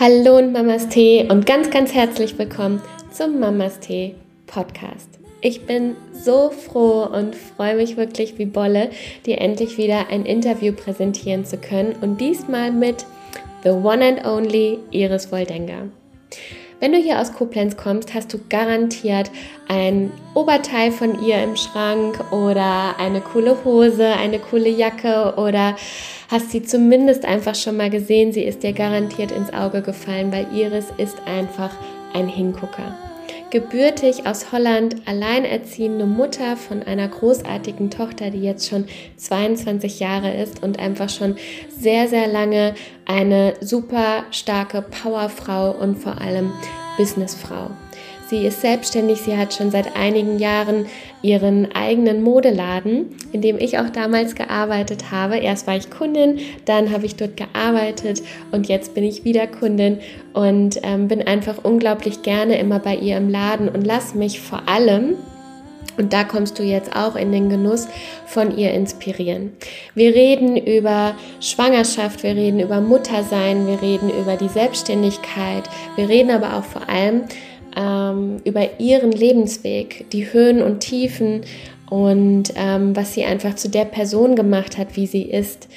Hallo und Mamas Tee und ganz, ganz herzlich willkommen zum Mamas Tee Podcast. Ich bin so froh und freue mich wirklich wie Bolle, dir endlich wieder ein Interview präsentieren zu können und diesmal mit The One and Only Iris Woldenga. Wenn du hier aus Koblenz kommst, hast du garantiert ein Oberteil von ihr im Schrank oder eine coole Hose, eine coole Jacke oder hast sie zumindest einfach schon mal gesehen. Sie ist dir garantiert ins Auge gefallen, weil Iris ist einfach ein Hingucker gebürtig aus Holland, alleinerziehende Mutter von einer großartigen Tochter, die jetzt schon 22 Jahre ist und einfach schon sehr, sehr lange eine super starke Powerfrau und vor allem Businessfrau. Sie ist selbstständig, sie hat schon seit einigen Jahren ihren eigenen Modeladen, in dem ich auch damals gearbeitet habe. Erst war ich Kundin, dann habe ich dort gearbeitet und jetzt bin ich wieder Kundin und ähm, bin einfach unglaublich gerne immer bei ihr im Laden und lass mich vor allem und da kommst du jetzt auch in den Genuss von ihr inspirieren. Wir reden über Schwangerschaft, wir reden über Muttersein, wir reden über die Selbstständigkeit, wir reden aber auch vor allem ähm, über ihren Lebensweg, die Höhen und Tiefen und ähm, was sie einfach zu der Person gemacht hat, wie sie ist.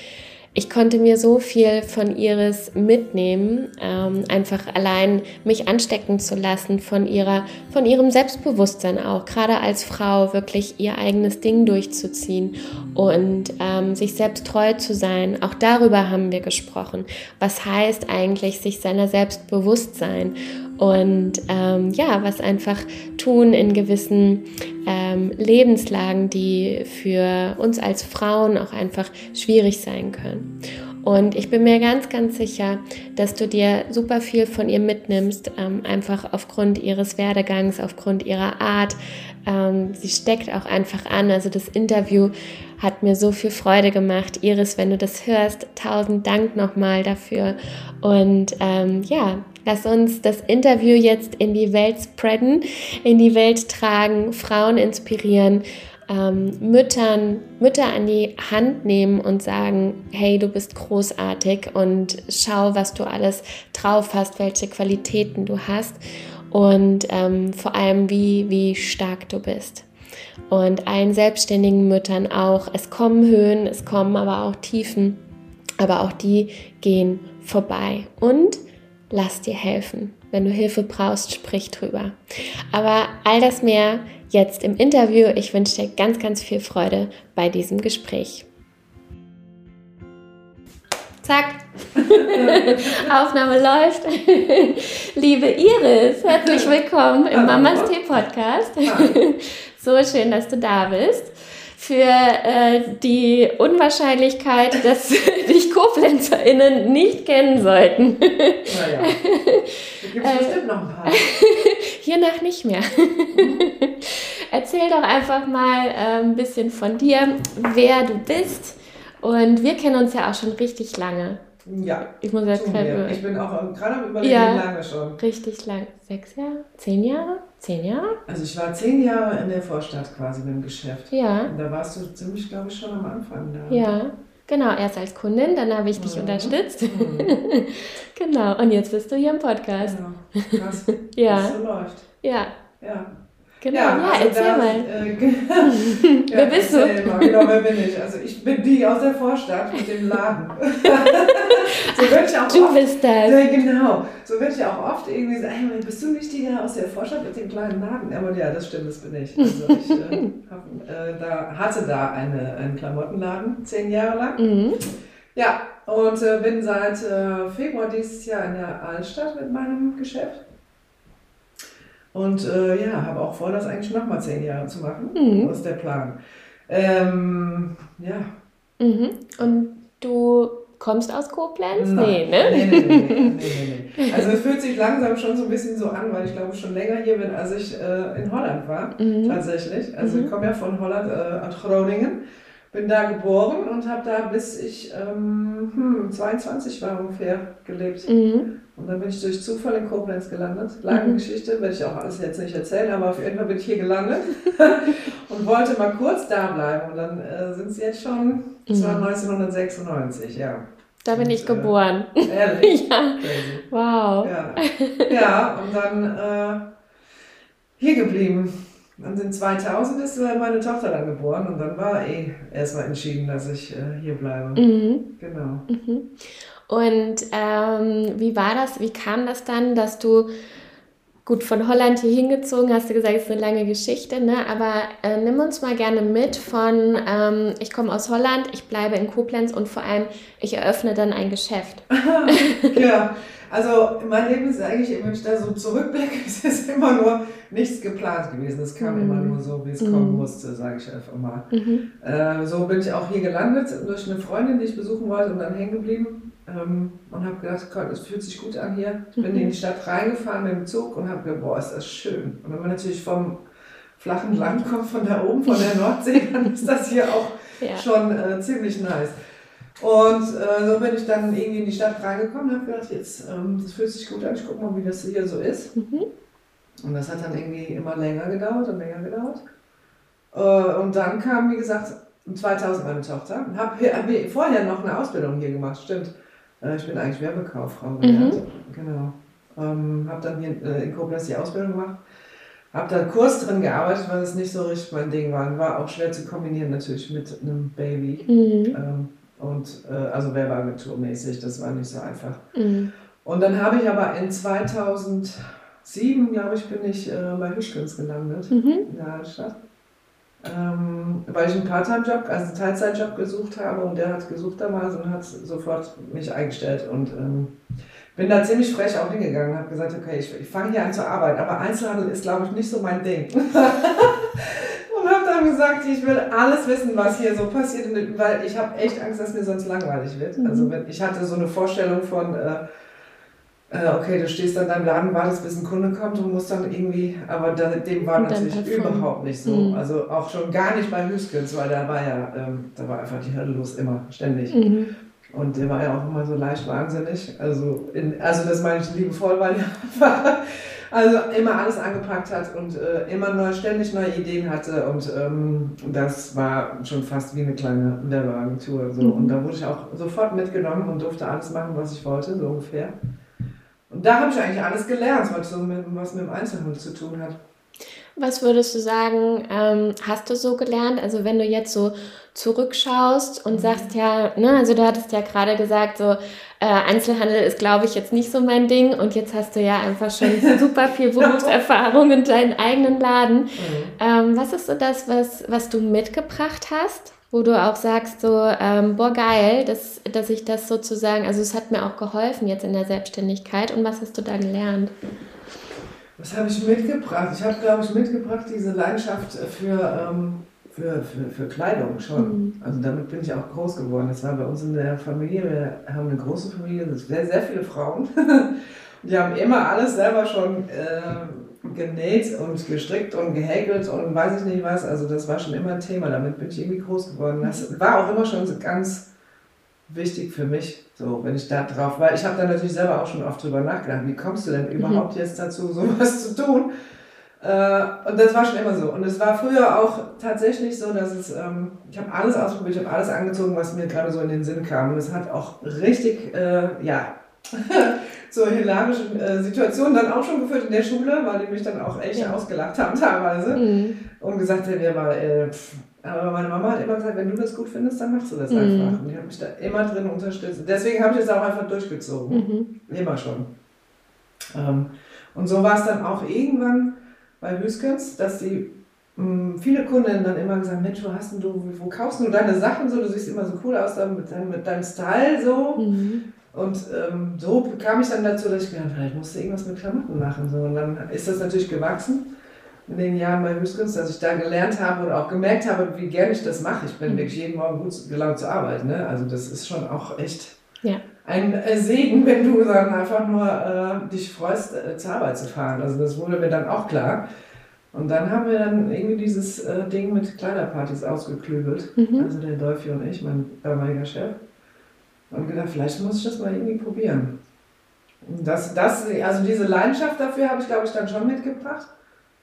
Ich konnte mir so viel von Iris mitnehmen, ähm, einfach allein mich anstecken zu lassen von ihrer, von ihrem Selbstbewusstsein auch, gerade als Frau wirklich ihr eigenes Ding durchzuziehen und ähm, sich selbst treu zu sein. Auch darüber haben wir gesprochen. Was heißt eigentlich, sich seiner selbst bewusst sein? Und ähm, ja, was einfach tun in gewissen ähm, Lebenslagen, die für uns als Frauen auch einfach schwierig sein können. Und ich bin mir ganz, ganz sicher, dass du dir super viel von ihr mitnimmst, ähm, einfach aufgrund ihres Werdegangs, aufgrund ihrer Art. Ähm, sie steckt auch einfach an. Also das Interview hat mir so viel Freude gemacht. Iris, wenn du das hörst, tausend Dank nochmal dafür. Und ähm, ja, Lass uns das Interview jetzt in die Welt spreaden, in die Welt tragen, Frauen inspirieren, ähm, Müttern, Mütter an die Hand nehmen und sagen, hey, du bist großartig und schau, was du alles drauf hast, welche Qualitäten du hast und ähm, vor allem, wie, wie stark du bist. Und allen selbstständigen Müttern auch, es kommen Höhen, es kommen aber auch Tiefen, aber auch die gehen vorbei. Und lass dir helfen. Wenn du Hilfe brauchst, sprich drüber. Aber all das mehr jetzt im Interview. Ich wünsche dir ganz, ganz viel Freude bei diesem Gespräch. Zack. Aufnahme läuft. Liebe Iris, herzlich willkommen im Mamas Tee Podcast. so schön, dass du da bist für äh, die Unwahrscheinlichkeit, dass dich KoblenzerInnen nicht kennen sollten. Naja, da gibt es bestimmt noch ein paar. Hiernach nicht mehr. Erzähl doch einfach mal äh, ein bisschen von dir, wer du bist. Und wir kennen uns ja auch schon richtig lange. Ja. Ich muss jetzt Ich bin auch gerade am überlegen, ja, lange schon. Richtig lang. Sechs Jahre? Zehn Jahre? Zehn Jahre? Also ich war zehn Jahre in der Vorstadt quasi beim Geschäft. Ja. Und da warst du ziemlich, glaube ich, schon am Anfang da. Ja. Genau, erst als Kundin, dann habe ich dich mhm. unterstützt. Mhm. genau, und jetzt bist du hier im Podcast. Genau, krass, ja. was so läuft. Ja. Ja. Genau, ja, ja also erzähl das, mal. Äh, wer bist du? Mal, genau, wer bin ich? Also ich bin die aus der Vorstadt mit dem Laden. so Ach, ich auch du oft, bist das. Ja, genau. So werde ich auch oft irgendwie sagen, hey, bist du nicht die aus der Vorstadt mit dem kleinen Laden? Aber ja, das stimmt, das bin ich. Also ich äh, hab, äh, da, hatte da eine, einen Klamottenladen, zehn Jahre lang. Mhm. Ja, und äh, bin seit äh, Februar dieses Jahr in der Altstadt mit meinem Geschäft. Und äh, ja, habe auch vor, das eigentlich nochmal zehn Jahre zu machen. Mhm. Das ist der Plan. Ähm, ja. Mhm. Und du kommst aus Koblenz? Nein. Nee, ne? Nee, nee, nee, nee, nee. Also es fühlt sich langsam schon so ein bisschen so an, weil ich glaube schon länger hier bin, als ich äh, in Holland war, mhm. tatsächlich. Also ich mhm. komme ja von Holland, äh, aus Groningen. Bin da geboren und habe da bis ich ähm, hm, 22 war ungefähr gelebt. Mhm. Und dann bin ich durch Zufall in Koblenz gelandet. Lange Mhm. Geschichte, werde ich auch alles jetzt nicht erzählen, aber auf jeden Fall bin ich hier gelandet und wollte mal kurz da bleiben. Und dann äh, sind es jetzt schon, das war Mhm. 1996, ja. Da bin Und, ich äh, geboren. Ehrlich? ja. Crazy. Wow. Ja. ja, und dann äh, hier geblieben. Dann sind 2000 ist äh, meine Tochter dann geboren und dann war eh erstmal entschieden, dass ich äh, hier bleibe. Mhm. Genau. Mhm. Und ähm, wie war das? Wie kam das dann, dass du gut von Holland hier hingezogen hast? Du gesagt, es ist eine lange Geschichte, ne? Aber äh, nimm uns mal gerne mit von ähm, ich komme aus Holland, ich bleibe in Koblenz und vor allem ich eröffne dann ein Geschäft. ja, also mein Leben ist eigentlich, wenn ich da so zurückblicke, es ist immer nur nichts geplant gewesen. Es kam Mhm. immer nur so, wie es Mhm. kommen musste, sage ich einfach mal. Mhm. Äh, so bin ich auch hier gelandet durch eine Freundin, die ich besuchen wollte und dann hängen geblieben. Ähm, und habe gedacht, Gott, es fühlt sich gut an hier. Ich bin Mhm. in die Stadt reingefahren mit dem Zug und habe gedacht, boah, ist das schön. Und wenn man natürlich vom flachen Land kommt, von da oben, von der Nordsee, dann ist das hier auch Ja. schon äh, ziemlich nice. Und äh, so bin ich dann irgendwie in die Stadt reingekommen und habe gedacht, jetzt, ähm, das fühlt sich gut an, ich gucke mal, wie das hier so ist. Mhm. Und das hat dann irgendwie immer länger gedauert und länger gedauert. Äh, und dann kam, wie gesagt, 2000 meine Tochter. Habe hab vorher noch eine Ausbildung hier gemacht, stimmt. Äh, ich bin eigentlich Werbekauffrau gelernt. Genau. Ähm, habe dann hier äh, in Koblenz die Ausbildung gemacht. Habe da Kurs drin gearbeitet, weil es nicht so richtig mein Ding war. War auch schwer zu kombinieren natürlich mit einem Baby. Mhm. Ähm, und äh, also Werbeagenturmäßig, das war nicht so einfach. Mhm. Und dann habe ich aber in 2007, glaube ich, bin ich äh, bei Hüschkens gelandet Mhm. in der Altstadt. Ähm, weil ich einen Part-Time-Job, also einen Teilzeitjob gesucht habe und der hat gesucht damals und hat sofort mich eingestellt und ähm, bin da ziemlich frech auch hingegangen und habe gesagt, okay, ich, ich fange hier an zu arbeiten, aber Einzelhandel ist, glaube ich, nicht so mein Ding. dann gesagt, ich will alles wissen, was hier so passiert, weil ich habe echt Angst, dass mir sonst langweilig wird. Mhm. Also wenn, ich hatte so eine Vorstellung von, äh, äh, okay, du stehst an deinem Laden, wartest, bis ein Kunde kommt und musst dann irgendwie, aber da, dem war natürlich performen. überhaupt nicht so. Mhm. Also auch schon gar nicht bei Hüskens, weil da war ja, ähm, da war einfach die Hölle los, immer, ständig. Mhm. Und der war ja auch immer so leicht wahnsinnig. Also, in, also das meine ich liebevoll, weil er also immer alles angepackt hat und äh, immer neu, ständig neue Ideen hatte. Und ähm, das war schon fast wie eine kleine Werbeagentur. So. Mhm. Und da wurde ich auch sofort mitgenommen und durfte alles machen, was ich wollte, so ungefähr. Und da habe ich eigentlich alles gelernt, was, so mit, was mit dem Einzelhandel zu tun hat. Was würdest du sagen, ähm, hast du so gelernt? Also wenn du jetzt so zurückschaust und Mhm. sagst, ja, ne, also du hattest ja gerade gesagt, so äh, Einzelhandel ist, glaube ich, jetzt nicht so mein Ding und jetzt hast du ja einfach schon super viel Berufserfahrung in deinen eigenen Laden. Ähm, was ist so das, was, was du mitgebracht hast, wo du auch sagst, so, ähm, boah, geil, dass, dass ich das sozusagen, also es hat mir auch geholfen jetzt in der Selbstständigkeit und was hast du da gelernt? Was habe ich mitgebracht? Ich habe, glaube ich, mitgebracht diese Leidenschaft für, ähm, für, für, für Kleidung schon. Mhm. Also damit bin ich auch groß geworden. Das war bei uns in der Familie. Wir haben eine große Familie, sehr, sehr viele Frauen. Die haben immer alles selber schon äh, genäht und gestrickt und gehäkelt und weiß ich nicht was. Also das war schon immer ein Thema. Damit bin ich irgendwie groß geworden. Das war auch immer schon so ganz wichtig für mich, so wenn ich da drauf, weil ich habe da natürlich selber auch schon oft drüber nachgedacht, wie kommst du denn überhaupt jetzt dazu, sowas zu tun? Äh, und das war schon immer so. Und es war früher auch tatsächlich so, dass es, ähm, ich habe alles ausprobiert, ich habe alles angezogen, was mir gerade so in den Sinn kam. Und es hat auch richtig, äh, ja, zu hilarischen äh, Situationen dann auch schon geführt in der Schule, weil die mich dann auch echt Ja. ausgelacht haben teilweise Mhm. und gesagt haben, ja, mal, äh, aber meine Mama hat immer gesagt, wenn du das gut findest, dann machst du das Mhm. einfach. Und die hat mich da immer drin unterstützt. Deswegen habe ich das auch einfach durchgezogen. Mhm. Immer schon. Ähm, und so war es dann auch irgendwann bei Hüskens, dass die mh, viele Kunden dann immer gesagt, Mensch, wo hast du, wo kaufst du deine Sachen so? Du siehst immer so cool aus mit, deinem, mit deinem Style so. Mhm. Und ähm, so kam ich dann dazu, dass ich gedacht habe, vielleicht musste irgendwas mit Klamotten machen. So. Und dann ist das natürlich gewachsen in den Jahren bei Hüskens, dass ich da gelernt habe und auch gemerkt habe, wie gerne ich das mache. Ich bin Mhm. wirklich jeden Morgen gut gelaunt zur Arbeit. Ne? Also das ist schon auch echt Ja. Ein äh, Segen, wenn du dann einfach nur äh, dich freust, äh, zur Arbeit zu fahren. Also das wurde mir dann auch klar. Und dann haben wir dann irgendwie dieses äh, Ding mit Kleiderpartys ausgeklügelt. Mhm. Also der Dolphy und ich, mein damaliger Chef. Und gedacht, vielleicht muss ich das mal irgendwie probieren. Und das, das, also diese Leidenschaft dafür habe ich, glaube ich, dann schon mitgebracht.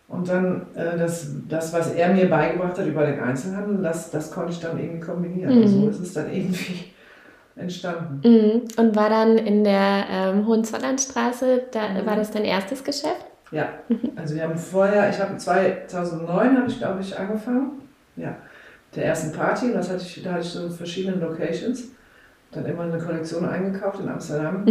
Und dann äh, das, das, was er mir beigebracht hat über den Einzelhandel, das, das konnte ich dann irgendwie kombinieren. Mhm. So ist es dann irgendwie entstanden. Mhm. Und war dann in der ähm, Hohenzollernstraße, da mhm. war das dein erstes Geschäft? Ja, also wir haben vorher, ich habe 2009 habe ich glaube ich angefangen, ja, der ersten Party, das hatte ich, da hatte ich so verschiedene Locations, dann immer eine Kollektion eingekauft in Amsterdam.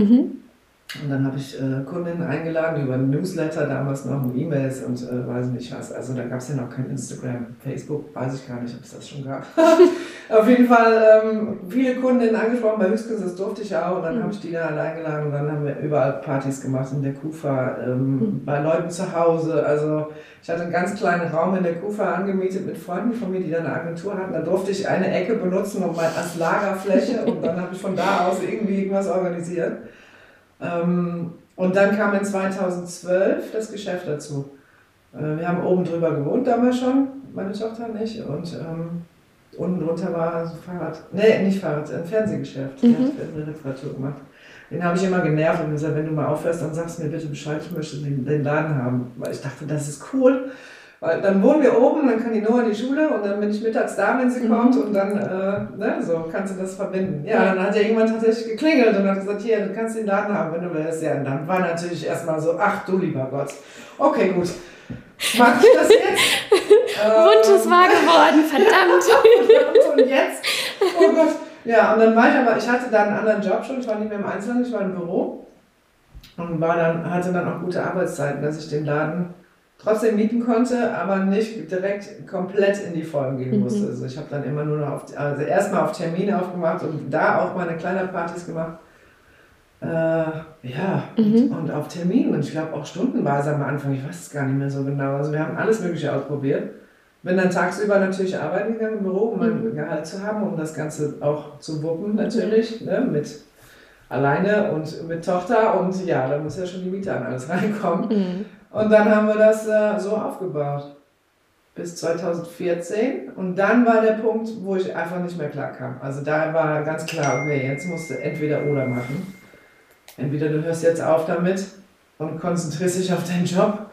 Und dann habe ich äh, Kundinnen eingeladen über Newsletter, damals noch E-Mails und äh, weiß nicht was. Also da gab es ja noch kein Instagram, Facebook, weiß ich gar nicht, ob es das schon gab. Auf jeden Fall ähm, viele Kundinnen angesprochen, bei Höchstens, das durfte ich auch. Und dann mhm. habe ich die da eingeladen und dann haben wir überall Partys gemacht in der Kufa, ähm, mhm. bei Leuten zu Hause. Also ich hatte einen ganz kleinen Raum in der Kufa angemietet mit Freunden von mir, die da eine Agentur hatten. Da durfte ich eine Ecke benutzen um mal als Lagerfläche und dann habe ich von da aus irgendwie irgendwas organisiert. Ähm, und dann kam in 2012 das Geschäft dazu. Äh, wir haben oben drüber gewohnt damals schon, meine Tochter nicht. Und ähm, unten drunter war so Fahrrad, nee, nicht Fahrrad, ein Fernsehgeschäft. Mhm. Hat eine Reparatur gemacht. Den habe ich immer genervt und gesagt, wenn du mal aufhörst, dann sagst du mir bitte Bescheid, ich möchte den, den Laden haben. Weil ich dachte, das ist cool. Weil dann wohnen wir oben, dann kann die Noah in die Schule und dann bin ich mittags da, wenn sie mhm. kommt und dann, äh, ne, so kannst du das verbinden. Ja, dann hat ja irgendwann tatsächlich geklingelt und hat gesagt, hier, du kannst den Laden haben, wenn du willst. Ja, und dann war natürlich erstmal so, ach du lieber Gott. Okay, gut. Mach ich das jetzt? Wunsch ist wahr geworden, verdammt. und jetzt? Oh Gott. Ja, und dann war ich aber, ich hatte da einen anderen Job schon, ich war nicht mehr im Einzelhandel, ich war im Büro und war dann, hatte dann auch gute Arbeitszeiten, dass ich den Laden trotzdem mieten konnte, aber nicht direkt komplett in die Vollen gehen mhm. musste. Mhm. Also ich habe dann immer nur noch auf, also erstmal auf Termine aufgemacht und da auch meine Kleiderpartys gemacht. Äh, ja, mhm. und, und, auf Terminen und ich glaube auch stundenweise am Anfang, ich weiß es gar nicht mehr so genau. Also wir haben alles Mögliche ausprobiert. Bin dann tagsüber natürlich arbeiten gegangen im Büro, um mein mhm. Gehalt zu haben, um das Ganze auch zu wuppen natürlich, ne, mit alleine und mit Tochter und ja, da muss ja schon die Miete an alles reinkommen. Mhm. Und dann haben wir das äh, so aufgebaut. Bis 2014. Und dann war der Punkt, wo ich einfach nicht mehr klar kam. Also da war ganz klar, okay, jetzt musst du entweder oder machen. Entweder du hörst jetzt auf damit und konzentrierst dich auf deinen Job.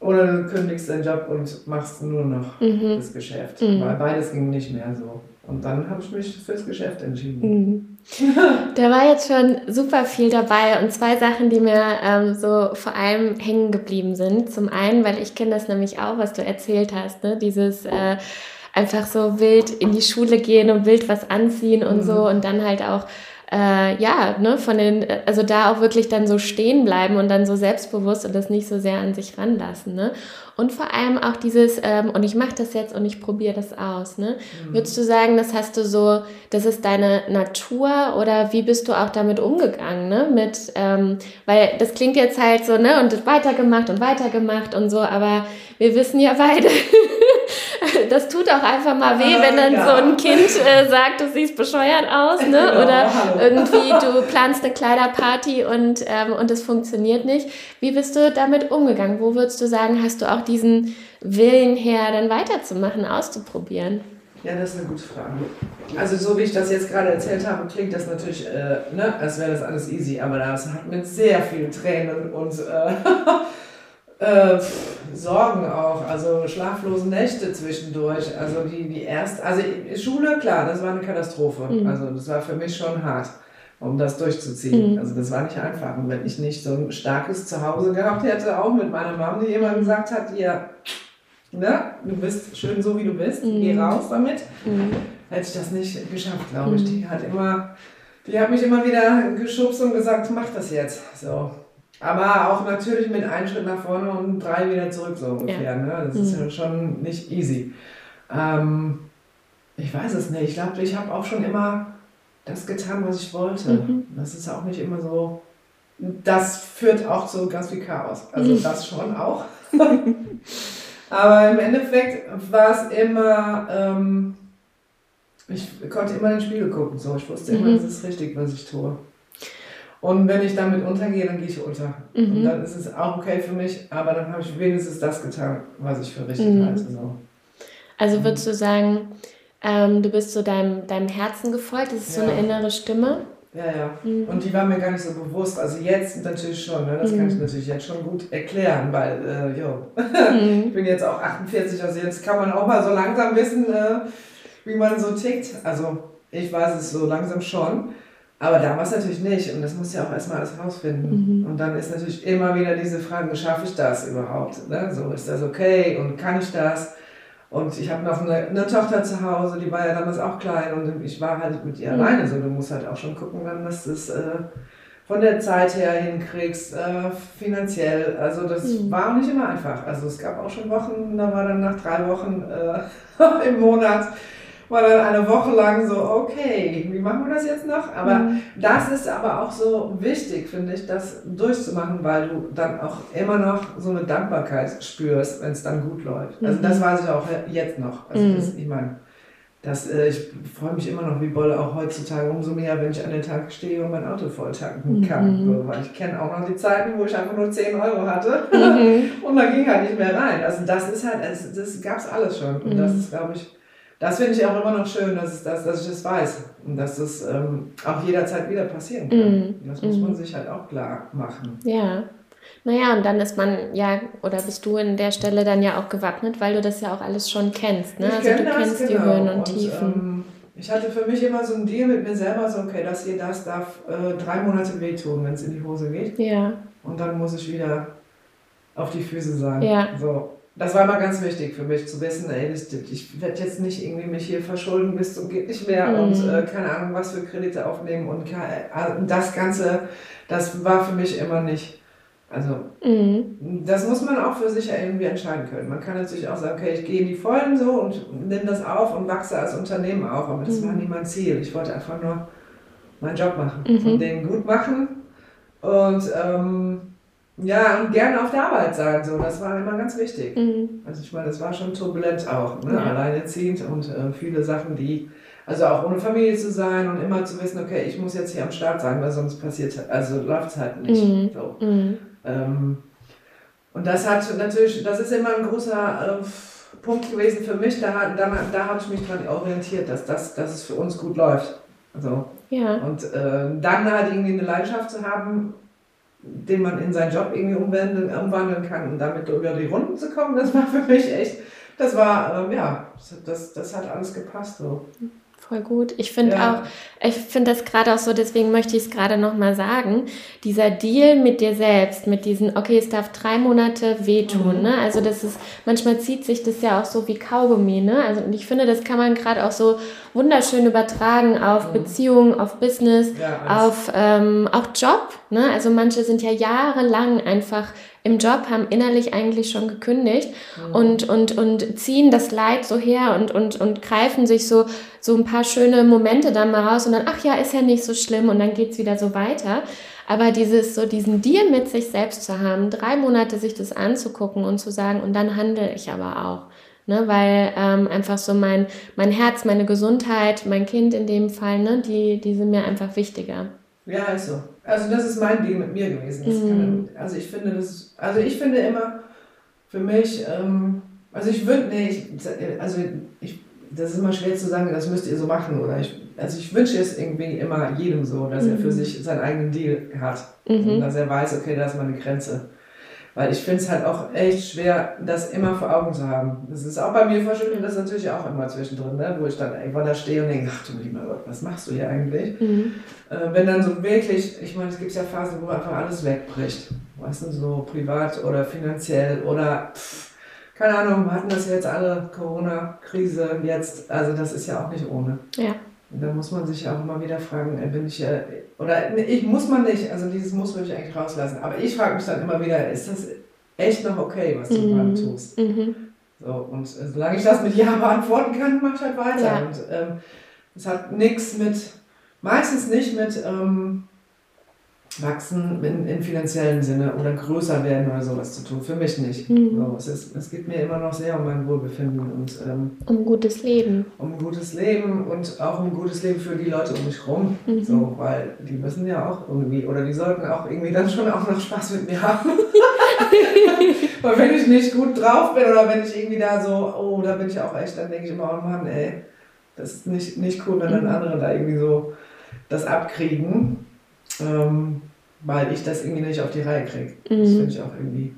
Oder du kündigst deinen Job und machst nur noch mhm. das Geschäft. Mhm. Weil beides ging nicht mehr so. Und dann habe ich mich fürs Geschäft entschieden. Mhm. da war jetzt schon super viel dabei und zwei Sachen, die mir ähm, so vor allem hängen geblieben sind. Zum einen, weil ich kenne das nämlich auch, was du erzählt hast, ne? dieses äh, einfach so wild in die Schule gehen und wild was anziehen und mhm. so und dann halt auch äh, ja, ne, von den, also da auch wirklich dann so stehen bleiben und dann so selbstbewusst und das nicht so sehr an sich ranlassen, ne? Und vor allem auch dieses, ähm, und ich mache das jetzt und ich probiere das aus, ne? Mhm. Würdest du sagen, das hast du so, das ist deine Natur oder wie bist du auch damit umgegangen, ne? Mit, ähm, weil das klingt jetzt halt so, ne, und weitergemacht und weitergemacht und so, aber wir wissen ja beide, das tut auch einfach mal weh, wenn dann ja. so ein Kind äh, sagt, du siehst bescheuert aus, ne? Genau, Oder irgendwie du planst eine Kleiderparty und, ähm, und es funktioniert nicht. Wie bist du damit umgegangen? Wo würdest du sagen, hast du auch diesen Willen her, dann weiterzumachen, auszuprobieren? Ja, das ist eine gute Frage. Also so wie ich das jetzt gerade erzählt habe, klingt das natürlich, äh, ne, als wäre das alles easy, aber das hat mit sehr vielen Tränen und äh, Äh, Sorgen auch, also schlaflose Nächte zwischendurch. Also die, die erste, also Schule, klar, das war eine Katastrophe. Mhm. Also das war für mich schon hart, um das durchzuziehen. Mhm. Also das war nicht einfach. Und wenn ich nicht so ein starkes Zuhause gehabt hätte, auch mit meiner Mom, die immer gesagt hat, ihr, ne, du bist schön so wie du bist, mhm. geh raus damit, mhm. hätte ich das nicht geschafft, glaube ich. Mhm. Die hat immer, die hat mich immer wieder geschubst und gesagt, mach das jetzt. So. Aber auch natürlich mit einem Schritt nach vorne und drei wieder zurück, so ungefähr. Ja. Ne? Das mhm. ist ja schon nicht easy. Ähm, ich weiß es nicht. Ich glaube, ich habe auch schon immer das getan, was ich wollte. Mhm. Das ist auch nicht immer so. Das führt auch zu ganz viel Chaos. Also mhm. das schon auch. Aber im Endeffekt war es immer, ähm, ich konnte immer in den Spiegel gucken. So. Ich wusste immer, es mhm. ist richtig, was ich tue. Und wenn ich damit untergehe, dann gehe ich unter. Mhm. Und dann ist es auch okay für mich, aber dann habe ich wenigstens das getan, was ich für richtig mhm. halte. So. Also würdest du sagen, ähm, du bist so deinem, deinem Herzen gefolgt, das ist ja. so eine innere Stimme? Ja, ja. Mhm. Und die war mir gar nicht so bewusst. Also jetzt natürlich schon, ne? das mhm. kann ich natürlich jetzt schon gut erklären, weil, äh, jo, mhm. ich bin jetzt auch 48, also jetzt kann man auch mal so langsam wissen, äh, wie man so tickt. Also ich weiß es so langsam schon. Aber damals natürlich nicht. Und das muss ja auch erstmal alles rausfinden. Mhm. Und dann ist natürlich immer wieder diese Frage, schaffe ich das überhaupt? Ne? So, ist das okay und kann ich das? Und ich habe noch eine, eine, Tochter zu Hause, die war ja damals auch klein und ich war halt mit ihr mhm. alleine. So, du musst halt auch schon gucken, dann, dass du es äh, von der Zeit her hinkriegst, äh, finanziell. Also das mhm. war auch nicht immer einfach. Also es gab auch schon Wochen, da war dann nach drei Wochen äh, im Monat war dann eine Woche lang so, okay, wie machen wir das jetzt noch? Aber mhm. das ist aber auch so wichtig, finde ich, das durchzumachen, weil du dann auch immer noch so eine Dankbarkeit spürst, wenn es dann gut läuft. Also das mhm. weiß ich auch jetzt noch. Also das, mhm. ich meine, das, äh, ich freue mich immer noch wie Bolle auch heutzutage umso mehr, wenn ich an den Tag stehe und mein Auto voll tanken kann. Mhm. So, weil ich kenne auch noch die Zeiten, wo ich einfach nur 10 Euro hatte mhm. und da ging halt nicht mehr rein. Also das ist halt, das, das gab es alles schon. Und das ist, glaube ich, das finde ich auch immer noch schön, dass, es das, dass ich das weiß und dass es ähm, auch jederzeit wieder passieren kann. Mm. Das muss mm. man sich halt auch klar machen. Ja. Naja, und dann ist man ja, oder bist du in der Stelle dann ja auch gewappnet, weil du das ja auch alles schon kennst. Ne? Ich also du das, kennst genau. die Höhen und, und Tiefen. Ähm, ich hatte für mich immer so ein Deal mit mir selber, so okay, das hier, das darf äh, drei Monate wehtun, wenn es in die Hose geht. Ja. Und dann muss ich wieder auf die Füße sein. Ja. So das war immer ganz wichtig für mich zu wissen, ey, ich werde jetzt nicht irgendwie mich hier verschulden bis zum geht nicht mehr mhm. und äh, keine Ahnung, was für Kredite aufnehmen und äh, das Ganze, das war für mich immer nicht. Also, mhm. das muss man auch für sich irgendwie entscheiden können. Man kann natürlich auch sagen, okay, ich gehe in die Vollen so und nehme das auf und wachse als Unternehmen auch, aber das mhm. war nie mein Ziel. Ich wollte einfach nur meinen Job machen mhm. und den gut machen und ähm, ja, und gerne auf der Arbeit sein, so, das war immer ganz wichtig. Mhm. Also ich meine, das war schon turbulent auch, ne? Ja. alleinerziehend und äh, viele Sachen, die, also auch ohne Familie zu sein und immer zu wissen, okay, ich muss jetzt hier am Start sein, weil sonst passiert, also läuft es halt nicht. Mhm. So. Mhm. Ähm, und das hat natürlich, das ist immer ein großer äh, Punkt gewesen für mich, da, da, da habe ich mich dran orientiert, dass, das, dass es für uns gut läuft. Also, ja. Und äh, dann halt irgendwie eine Leidenschaft zu haben, den man in seinen Job irgendwie umwandeln, umwandeln kann und damit über die Runden zu kommen, das war für mich echt, das war, ähm, ja, das, das hat alles gepasst so. Voll gut. Ich finde ja. auch, ich finde das gerade auch so, deswegen möchte ich es gerade nochmal sagen, dieser Deal mit dir selbst, mit diesen, okay, es darf drei Monate wehtun, mhm. ne? Also das ist, manchmal zieht sich das ja auch so wie Kaugummi, ne? Also und ich finde, das kann man gerade auch so wunderschön übertragen auf mhm. Beziehungen, auf Business, ja, auf ähm, auch Job, ne? Also manche sind ja jahrelang einfach im Job, haben innerlich eigentlich schon gekündigt mhm. und, und, und ziehen das Leid so her und, und, und greifen sich so, so ein paar schöne Momente dann mal raus und dann, ach ja, ist ja nicht so schlimm und dann geht es wieder so weiter. Aber dieses, so diesen Deal mit sich selbst zu haben, drei Monate sich das anzugucken und zu sagen, und dann handle ich aber auch. Ne, weil ähm, einfach so mein, mein Herz, meine Gesundheit, mein Kind in dem Fall, ne, die, die sind mir einfach wichtiger. Ja, ist so. Also das ist mein Ding mit mir gewesen. Mhm. Also ich finde das, also ich finde immer für mich, ähm, also ich würde, nee, ich, also ich, das ist immer schwer zu sagen, das müsst ihr so machen oder ich, also ich wünsche es irgendwie immer jedem so, dass mhm. er für mhm. sich seinen eigenen Deal hat mhm. und dass er weiß, okay, da ist meine Grenze. Weil ich finde es halt auch echt schwer, das immer vor Augen zu haben. Das ist auch bei mir verschwunden, das ist natürlich auch immer zwischendrin, ne? wo ich dann irgendwann da stehe und denke, ach du lieber Gott, was machst du hier eigentlich? Mhm. Äh, wenn dann so wirklich, ich meine, es gibt ja Phasen, wo einfach alles wegbricht. Weißt du, so privat oder finanziell oder pff, keine Ahnung, wir hatten das jetzt alle, Corona-Krise jetzt, also das ist ja auch nicht ohne. Ja. Und da muss man sich auch immer wieder fragen, äh, bin ich, äh, oder ich muss man nicht, also dieses muss würde ich eigentlich rauslassen, aber ich frage mich dann immer wieder, ist das echt noch okay, was du mhm. gerade tust? Mhm. So, und äh, solange ich das mit Ja beantworten kann, mache ich halt weiter. Ja. Und ähm, es hat nichts mit, meistens nicht mit, ähm, wachsen in, im finanziellen Sinne oder größer werden oder sowas zu tun. Für mich nicht. Mhm. So, es, ist, es geht mir immer noch sehr um mein Wohlbefinden und ähm, um gutes Leben. Um ein gutes Leben und auch um gutes Leben für die Leute um mich herum. Mhm. So, weil die müssen ja auch irgendwie, oder die sollten auch irgendwie dann schon auch noch Spaß mit mir haben. weil wenn ich nicht gut drauf bin oder wenn ich irgendwie da so, oh, da bin ich auch echt, dann denke ich immer, oh Mann, ey, das ist nicht, nicht cool, wenn dann mhm. andere da irgendwie so das abkriegen ähm, weil ich das irgendwie nicht auf die Reihe kriege. Mhm. Das finde ich auch irgendwie,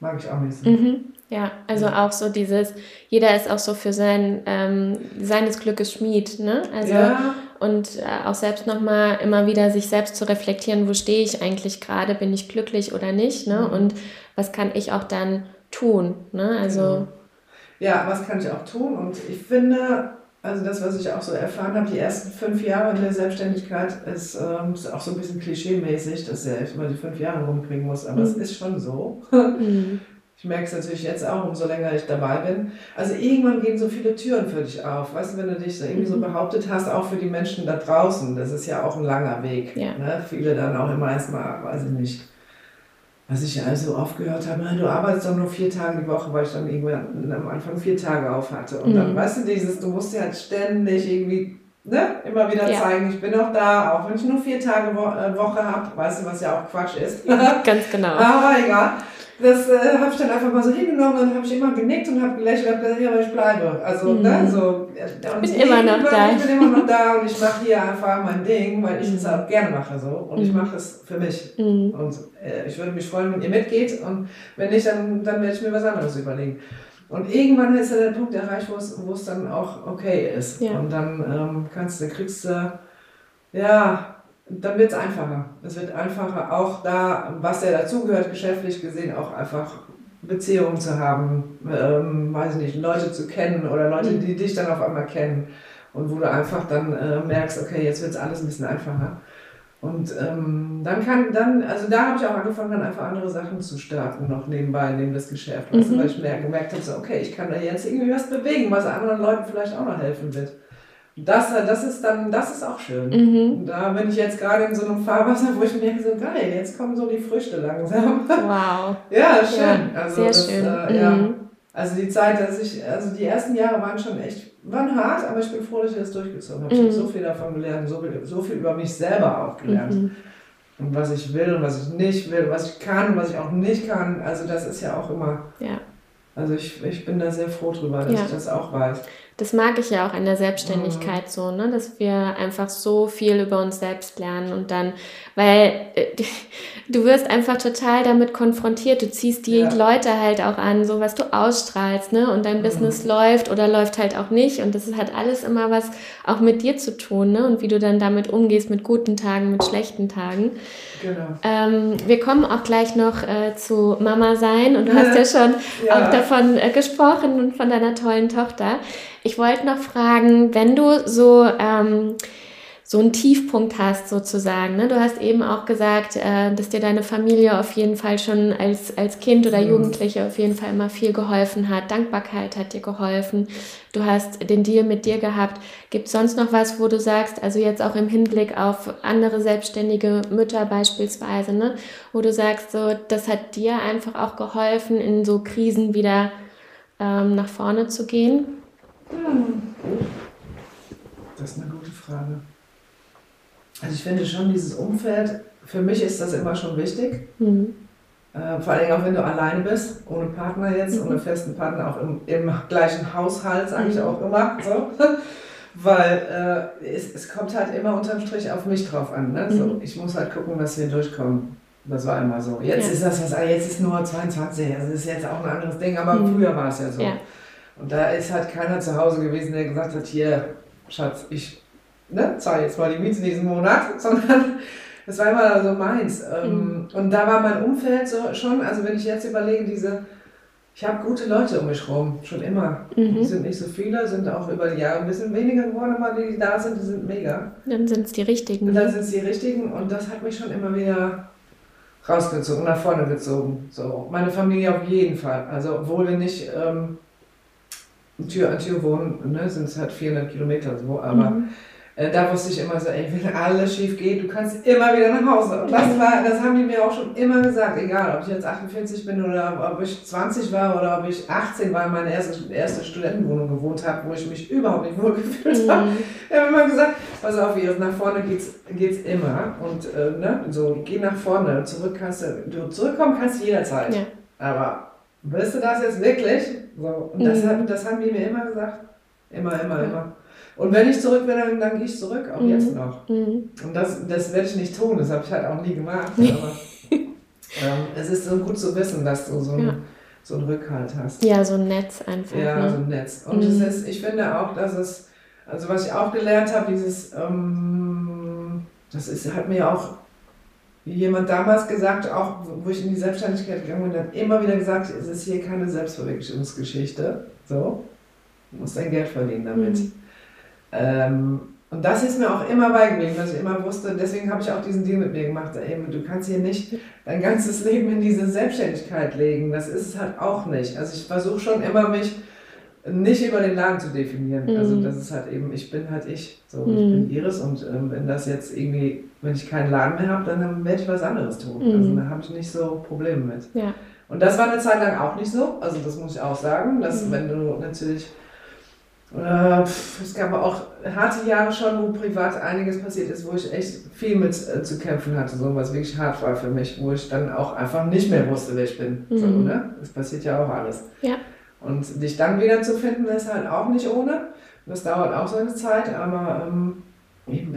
mag ich auch nicht so. Mhm. Ja, also ja. auch so dieses, jeder ist auch so für sein, ähm, seines Glückes Schmied, ne? Also, ja. und äh, auch selbst nochmal immer wieder sich selbst zu reflektieren, wo stehe ich eigentlich gerade, bin ich glücklich oder nicht, ne? Mhm. Und was kann ich auch dann tun, ne? Also. Genau. Ja, was kann ich auch tun? Und ich finde, also das, was ich auch so erfahren habe, die ersten fünf Jahre in der Selbstständigkeit ist, ähm, ist auch so ein bisschen klischee-mäßig, dass er immer die fünf Jahre rumkriegen muss, aber mhm. es ist schon so. Mhm. Ich merke es natürlich jetzt auch, umso länger ich dabei bin. Also irgendwann gehen so viele Türen für dich auf. Weißt du, wenn du dich so irgendwie so mhm. behauptet hast, auch für die Menschen da draußen, das ist ja auch ein langer Weg. Ja. Ne? Viele dann auch immer erstmal, weiß ich nicht, was ich also oft gehört habe, du arbeitest doch nur vier Tage die Woche, weil ich dann irgendwann am Anfang vier Tage auf hatte. Und mhm. dann, weißt du, dieses, du musst ja halt ständig irgendwie ne, immer wieder ja. zeigen, ich bin noch da, auch wenn ich nur vier Tage Wo äh, Woche habe, weißt du, was ja auch Quatsch ist. Ganz genau. Aber egal das äh, habe ich dann einfach mal so hingenommen und habe ich immer genickt und habe gelächelt und gesagt, ja, aber ich bleibe. Also, mhm. ne, so. Ich bin immer noch da. Ich bin immer noch da und ich mache hier einfach mein Ding, weil ich es mhm. auch gerne mache so. Und mhm. ich mache es für mich. Mhm. Und äh, ich würde mich freuen, wenn ihr mitgeht und wenn nicht, dann, dann werde ich mir was anderes überlegen. Und irgendwann ist ja der Punkt erreicht, wo es, wo es dann auch okay ist. Ja. Und dann ähm, kannst du, kriegst du, ja, dann wird es einfacher. Es wird einfacher, auch da, was ja dazugehört, geschäftlich gesehen, auch einfach Beziehungen zu haben, ähm, weiß nicht, Leute zu kennen oder Leute, mhm. die dich dann auf einmal kennen und wo du einfach dann äh, merkst, okay, jetzt wird es alles ein bisschen einfacher. Und ähm, dann kann, dann, also da habe ich auch angefangen, dann einfach andere Sachen zu starten, noch nebenbei, neben das Geschäft. Mhm. weil ich merke, gemerkt habe, so, okay, ich kann da jetzt irgendwie was bewegen, was anderen Leuten vielleicht auch noch helfen wird. Das, das ist dann, das ist auch schön. Mhm. Da bin ich jetzt gerade in so einem Fahrwasser, wo ich mir denke, so geil, jetzt kommen so die Früchte langsam. Wow. ja, schön. Ja, also sehr das, schön. Äh, ja. Mhm. Also die Zeit, dass ich, also die ersten Jahre waren schon echt, waren hart, aber ich bin froh, dass ich das durchgezogen habe. Ich habe mhm. so viel davon gelernt, so viel, so viel über mich selber auch gelernt. Mhm. Und was ich will und was ich nicht will, was ich kann und was ich auch nicht kann. Also das ist ja auch immer. Ja. Also ich, ich bin da sehr froh drüber, dass ja. ich das auch weiß das mag ich ja auch in der Selbstständigkeit mhm. so, ne, dass wir einfach so viel über uns selbst lernen und dann, weil äh, du wirst einfach total damit konfrontiert, du ziehst die ja. Leute halt auch an, so was du ausstrahlst, ne, und dein mhm. Business läuft oder läuft halt auch nicht und das hat alles immer was auch mit dir zu tun, ne, und wie du dann damit umgehst mit guten Tagen, mit schlechten Tagen. Genau. Ähm, wir kommen auch gleich noch äh, zu Mama sein und du hast ja schon ja. auch davon äh, gesprochen und von deiner tollen Tochter. Ich wollte noch fragen, wenn du so, ähm, so einen Tiefpunkt hast sozusagen. Ne? Du hast eben auch gesagt, äh, dass dir deine Familie auf jeden Fall schon als, als Kind oder mhm. Jugendliche auf jeden Fall immer viel geholfen hat. Dankbarkeit hat dir geholfen. Du hast den Deal mit dir gehabt. Gibt es sonst noch was, wo du sagst, also jetzt auch im Hinblick auf andere selbstständige Mütter beispielsweise, ne? wo du sagst, so, das hat dir einfach auch geholfen, in so Krisen wieder ähm, nach vorne zu gehen? Das ist eine gute Frage. Also ich finde schon dieses Umfeld, für mich ist das immer schon wichtig. Mhm. Äh, vor allem auch wenn du alleine bist, ohne Partner jetzt, mhm. ohne festen Partner, auch im, im gleichen Haushalt, sage ich mhm. auch immer. So. Weil äh, es, es kommt halt immer unterm Strich auf mich drauf an. Ne? So, mhm. ich muss halt gucken, dass wir durchkommen. Das war immer so. Jetzt ja. ist das was, jetzt ist nur 22, also das ist jetzt auch ein anderes Ding, aber mhm. früher war es ja so. Ja. Und da ist halt keiner zu Hause gewesen, der gesagt hat, hier, Schatz, ich ne, zahle jetzt mal die Miete diesen Monat, sondern das war immer so meins. Ähm, mhm. Und da war mein Umfeld so schon, also wenn ich jetzt überlege, diese, ich habe gute Leute um mich rum, schon immer. Mhm. sind nicht so viele, sind auch über die Jahre ein bisschen weniger geworden, aber die, die da sind, die sind mega. Dann sind es die richtigen. Und dann sind es die richtigen und das hat mich schon immer wieder rausgezogen, nach vorne gezogen. So, meine Familie auf jeden Fall. Also, obwohl wir nicht ähm, Tür an Tür wohnen, ne, sind es halt 400 Kilometer so, aber mhm. äh, da wusste ich immer so, ey, wenn alles schief geht, du kannst immer wieder nach Hause. Und das war, das haben die mir auch schon immer gesagt, egal, ob ich jetzt 48 bin oder ob ich 20 war oder ob ich 18 war, meine erste, erste Studentenwohnung gewohnt habe, wo ich mich überhaupt nicht wohl gefühlt mhm. habe. Ich habe immer gesagt, pass auf, Iris, nach vorne geht's, geht's immer. Und äh, ne, so, geh nach vorne, zurück kannst du, du zurückkommen kannst du jederzeit. Ja. Aber willst du das jetzt wirklich? So, und das, mhm. das haben die mir immer gesagt. Immer, immer, immer. Und wenn ich zurück will, dann, dann gehe ich zurück, auch mhm. jetzt noch. Mhm. Und das, das werde ich nicht tun, das habe ich halt auch nie gemacht. Aber ähm, es ist so gut zu wissen, dass du so ein, ja. so einen Rückhalt hast. Ja, so ein Netz einfach. Ja, ne? so ein Netz. Und mhm. es ist, ich finde auch, dass es, also was ich auch gelernt habe, dieses, ähm, das ist, hat mir auch jemand damals gesagt, auch wo ich in die Selbstständigkeit gegangen bin, hat immer wieder gesagt, es ist hier keine Selbstverwirklichungsgeschichte. So, du musst dein Geld verdienen damit. Mhm. Ähm, und das ist mir auch immer beigeblieben, dass ich immer wusste, deswegen habe ich auch diesen Deal mit mir gemacht, ey, du kannst hier nicht dein ganzes Leben in diese Selbstständigkeit legen. Das ist es halt auch nicht. Also ich versuche schon immer mich nicht über den Laden zu definieren. Mhm. Also das ist halt eben, ich bin halt ich. So, mhm. ich bin Iris und ähm, wenn das jetzt irgendwie, wenn ich keinen Laden mehr habe, dann werde ich was anderes tun. Mhm. Also da habe ich nicht so Probleme mit. Ja. Und das war eine Zeit lang auch nicht so. Also das muss ich auch sagen, dass mhm. wenn du natürlich äh, es gab auch harte Jahre schon, wo privat einiges passiert ist, wo ich echt viel mit äh, zu kämpfen hatte, so was wirklich hart war für mich, wo ich dann auch einfach nicht mehr wusste, wer ich bin. Mhm. So, ne? Das passiert ja auch alles. Ja. Und dich dann wieder zu finden, ist halt auch nicht ohne. Das dauert auch so eine Zeit, aber ähm,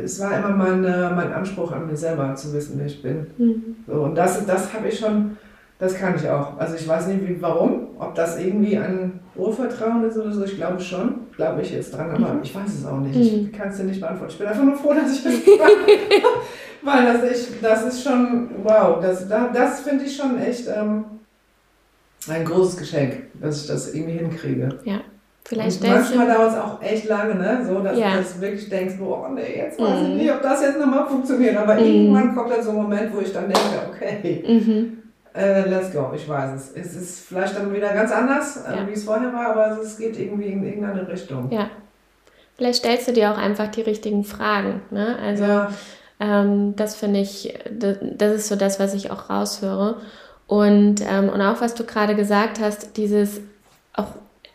es war immer mein, mein Anspruch an mir selber, zu wissen, wer ich bin. Mhm. So, und das, das habe ich schon das kann ich auch. Also ich weiß nicht, wie, warum, ob das irgendwie ein Urvertrauen ist oder so. Ich glaube schon, glaube ich jetzt dran, aber mhm. ich weiß es auch nicht. Ich mhm. kann es dir nicht beantworten. Ich bin einfach nur froh, dass ich das Weil das, ich, das ist schon, wow, das, das finde ich schon echt ähm, ein großes Geschenk, dass ich das irgendwie hinkriege. Ja. Vielleicht und manchmal dauert es auch echt lange, ne? so dass ja. du wirklich denkst, oh nee, jetzt weiß mhm. ich nicht, ob das jetzt nochmal funktioniert. Aber mhm. irgendwann kommt dann so ein Moment, wo ich dann denke, okay, mhm. Äh, let's go, ich weiß es. Es ist vielleicht dann wieder ganz anders, äh, ja. wie es vorher war, aber es geht irgendwie in irgendeine Richtung. Ja. Vielleicht stellst du dir auch einfach die richtigen Fragen. Ne? Also ja. ähm, das finde ich, das, ist so das, was ich auch raushöre. Und, ähm, und auch was du gerade gesagt hast, dieses auch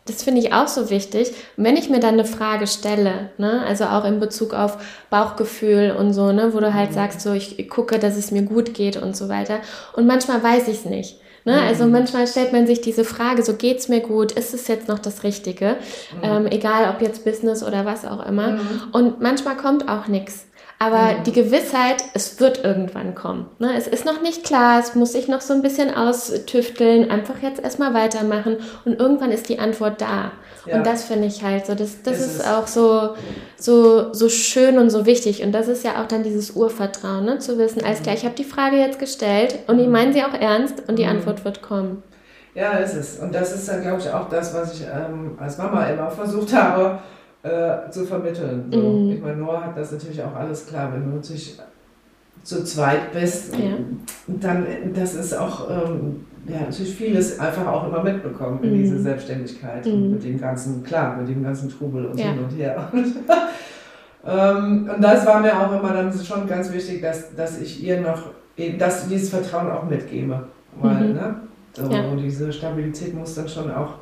das finde ich auch so wichtig. Und wenn ich mir dann eine Frage stelle, ne, also auch in Bezug auf Bauchgefühl und so, ne, wo du halt mhm. sagst, so ich gucke, dass es mir gut geht und so weiter. Und manchmal weiß ich es nicht. Ne? Mhm. Also manchmal stellt man sich diese Frage, so geht es mir gut, ist es jetzt noch das Richtige? Mhm. Ähm, egal ob jetzt Business oder was auch immer. Mhm. Und manchmal kommt auch nichts. Aber mhm. die Gewissheit, es wird irgendwann kommen. Ne? Es ist noch nicht klar, es muss sich noch so ein bisschen austüfteln, einfach jetzt erstmal weitermachen und irgendwann ist die Antwort da. Ja. Und das finde ich halt so, das, das ist, ist, auch so, so, so schön und so wichtig. Und das ist ja auch dann dieses Urvertrauen, ne? zu wissen, alles klar, ich habe die Frage jetzt gestellt und ich meine sie auch ernst und die mhm. Antwort wird kommen. Ja, ist es. Und das ist dann, glaube ich, auch das, was ich ähm, als Mama immer versucht habe, äh, zu vermitteln. So. Mhm. Ich meine, Noah hat das natürlich auch alles klar, wenn du natürlich zu zweit bist, ja. dann das ist auch ähm, ja, natürlich vieles einfach auch immer mitbekommen in mhm. diese Selbstständigkeit mhm. und mit dem ganzen, klar, mit dem ganzen Trubel und ja. hin und her. ähm, und das war mir auch immer dann schon ganz wichtig, dass, dass ich ihr noch, dass dieses Vertrauen auch mitgebe. Weil, mhm. ne? So, ja. diese Stabilität muss dann schon auch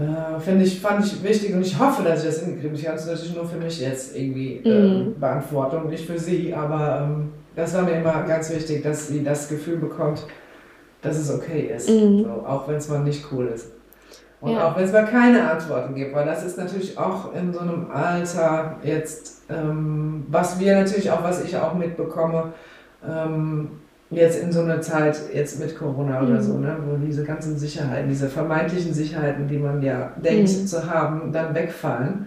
äh, Finde ich, fand ich wichtig und ich hoffe, dass ich das hinkriege. Ich kann es natürlich nur für mich jetzt irgendwie äh, mhm. beantworten und nicht für sie, aber ähm, das war mir immer ganz wichtig, dass sie das Gefühl bekommt, dass es okay ist, mhm. so, auch wenn es mal nicht cool ist. Und ja. auch wenn es mal keine Antworten gibt, weil das ist natürlich auch in so einem Alter jetzt, ähm, was wir natürlich auch, was ich auch mitbekomme, ähm, jetzt in so einer Zeit, jetzt mit Corona oder mhm. so, ne, wo diese ganzen Sicherheiten, diese vermeintlichen Sicherheiten, die man ja denkt mhm. zu haben, dann wegfallen.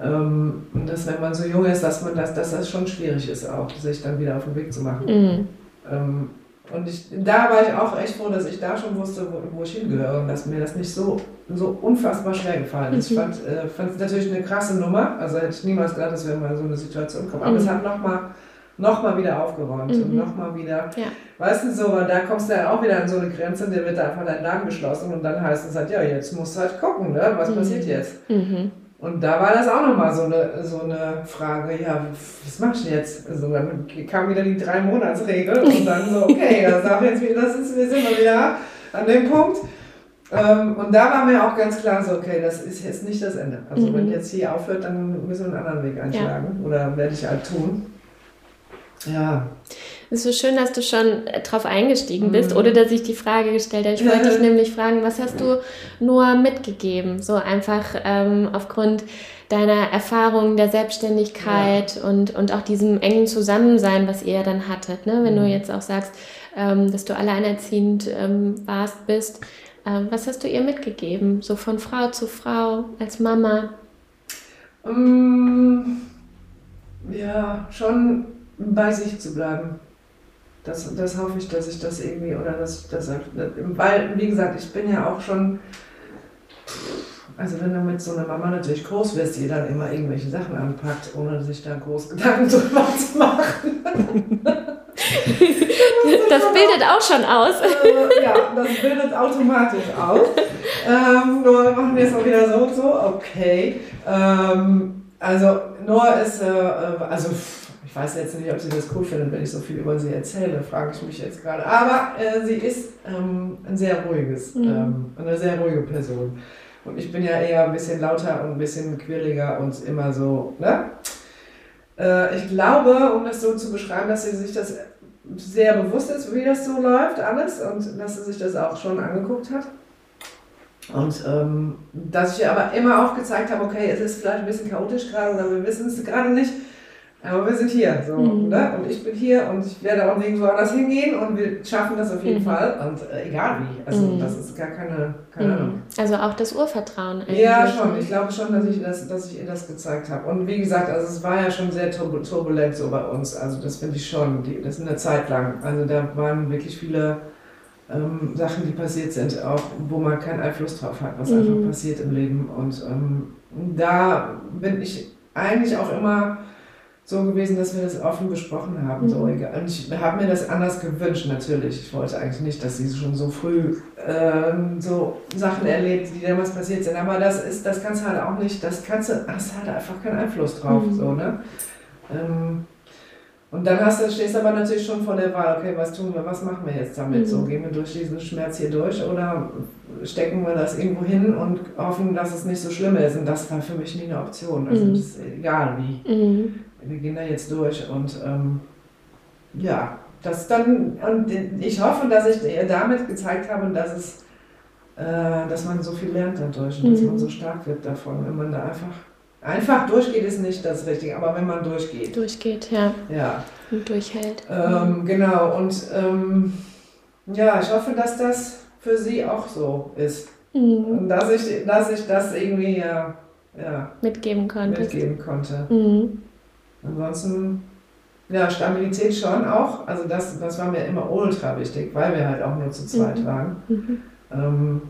Ähm, und dass, wenn man so jung ist, dass man das, dass das schon schwierig ist, auch sich dann wieder auf den Weg zu machen. Mhm. Ähm, und ich, da war ich auch echt froh, dass ich da schon wusste, wo, wo ich hingehöre und dass mir das nicht so, so unfassbar schwer gefallen ist. Ich mhm. fand es äh, natürlich eine krasse Nummer, also hätte ich niemals gedacht, dass wir mal in so eine Situation kommen. Aber mhm. es hat nochmal nochmal wieder aufgeräumt mhm. und nochmal wieder. Ja. Weißt du, so, da kommst du dann auch wieder an so eine Grenze, der wird einfach dein Laden geschlossen und dann heißt es halt, ja, jetzt musst du halt gucken, ne? was mhm. passiert jetzt? Mhm. und da war das auch nochmal so eine, so eine Frage, ja, was machst du jetzt? Also dann kam wieder die Drei-Monats-Regel und dann so, okay, das, darf jetzt das ist, wir sind mal wieder an dem Punkt. Ähm, und da war mir auch ganz klar so, okay, das ist jetzt nicht das Ende. Also mhm. wenn jetzt hier aufhört, dann müssen wir einen anderen Weg einschlagen ja. oder werde ich halt tun. Ja. Es ist so schön, dass du schon äh, drauf eingestiegen bist, mhm. oder dass ich die Frage gestellt habe. Ich wollte dich nämlich fragen, was hast du nur mitgegeben? So einfach ähm, aufgrund deiner Erfahrung der Selbstständigkeit ja. und, und auch diesem engen Zusammensein, was ihr dann hattet. Ne? Wenn mhm. du jetzt auch sagst, ähm, dass du alleinerziehend ähm, warst, bist. Ähm, was hast du ihr mitgegeben? So von Frau zu Frau, als Mama? Um, ja, schon bei sich zu bleiben. Das, das hoffe ich, dass ich das irgendwie, oder dass das, weil, wie gesagt, ich bin ja auch schon, also wenn du mit so einer Mama natürlich groß wirst, die dann immer irgendwelche Sachen anpackt, ohne sich da groß Gedanken drüber zu machen. das bildet auch schon aus. Äh, ja, das bildet automatisch aus. Ähm, nur machen wir es auch wieder so und so. Okay. Ähm, also Noah ist, äh, äh also weiß jetzt nicht, ob sie das cool findet, wenn ich so viel über sie erzähle, frage ich mich jetzt gerade. Aber äh, sie ist ähm, ein sehr ruhiges, mhm. ähm, eine sehr ruhige Person. Und ich bin ja eher ein bisschen lauter und ein bisschen quirliger und immer so, ne? Äh, ich glaube, um das so zu beschreiben, dass sie sich das sehr bewusst ist, wie das so läuft, alles, und dass sie sich das auch schon angeguckt hat. Und ähm, dass ich aber immer auch gezeigt habe, okay, es ist vielleicht ein bisschen chaotisch gerade oder wir wissen es gerade nicht. Aber wir sind hier, so, mhm. ne? Und ich bin hier und ich werde auch nirgendwo anders hingehen und wir schaffen das auf jeden mhm. Fall. Und äh, egal wie. Also mhm. das ist gar keine, keine mhm. Ahnung. Also auch das Urvertrauen eigentlich. Ja, schon. Ich glaube schon, dass ich, das, dass ich ihr das gezeigt habe. Und wie gesagt, also es war ja schon sehr turbulent so bei uns. Also das finde ich schon. Die, das ist eine Zeit lang. Also da waren wirklich viele ähm, Sachen, die passiert sind, auch wo man keinen Einfluss drauf hat, was einfach mhm. passiert im Leben. Und ähm, da bin ich eigentlich auch immer so gewesen, dass wir das offen besprochen haben. Mhm. So. Und ich habe mir das anders gewünscht, natürlich. Ich wollte eigentlich nicht, dass sie schon so früh ähm, so Sachen erlebt, die damals passiert sind. Aber das ist, das kannst du halt auch nicht, das kannst du, hast halt einfach keinen Einfluss drauf. Mhm. So, ne? Ähm, und dann hast du, stehst du aber natürlich schon vor der Wahl, okay, was tun wir, was machen wir jetzt damit? Mhm. So, gehen wir durch diesen Schmerz hier durch oder stecken wir das irgendwo hin und hoffen, dass es nicht so schlimm ist? Und das war für mich nie eine Option. Also, mhm. das ist egal wie. Mhm wir gehen da jetzt durch und ähm, ja, das dann, und ich hoffe, dass ich ihr damit gezeigt habe, dass es, äh, dass man so viel lernt dadurch und mhm. dass man so stark wird davon, wenn man da einfach, einfach durchgeht, ist nicht das Richtige, aber wenn man durchgeht. Durchgeht, ja. Ja. Und durchhält. Ähm, genau, und ähm, ja, ich hoffe, dass das für sie auch so ist. Mhm. Und dass ich, dass ich das irgendwie ja, ja, mitgeben konnte. Mitgeben konnte. Mhm. Ansonsten, ja, Stabilität schon auch. Also das, das war mir immer ultra wichtig, weil wir halt auch nur zu zweit mhm. waren. Mhm. Ähm,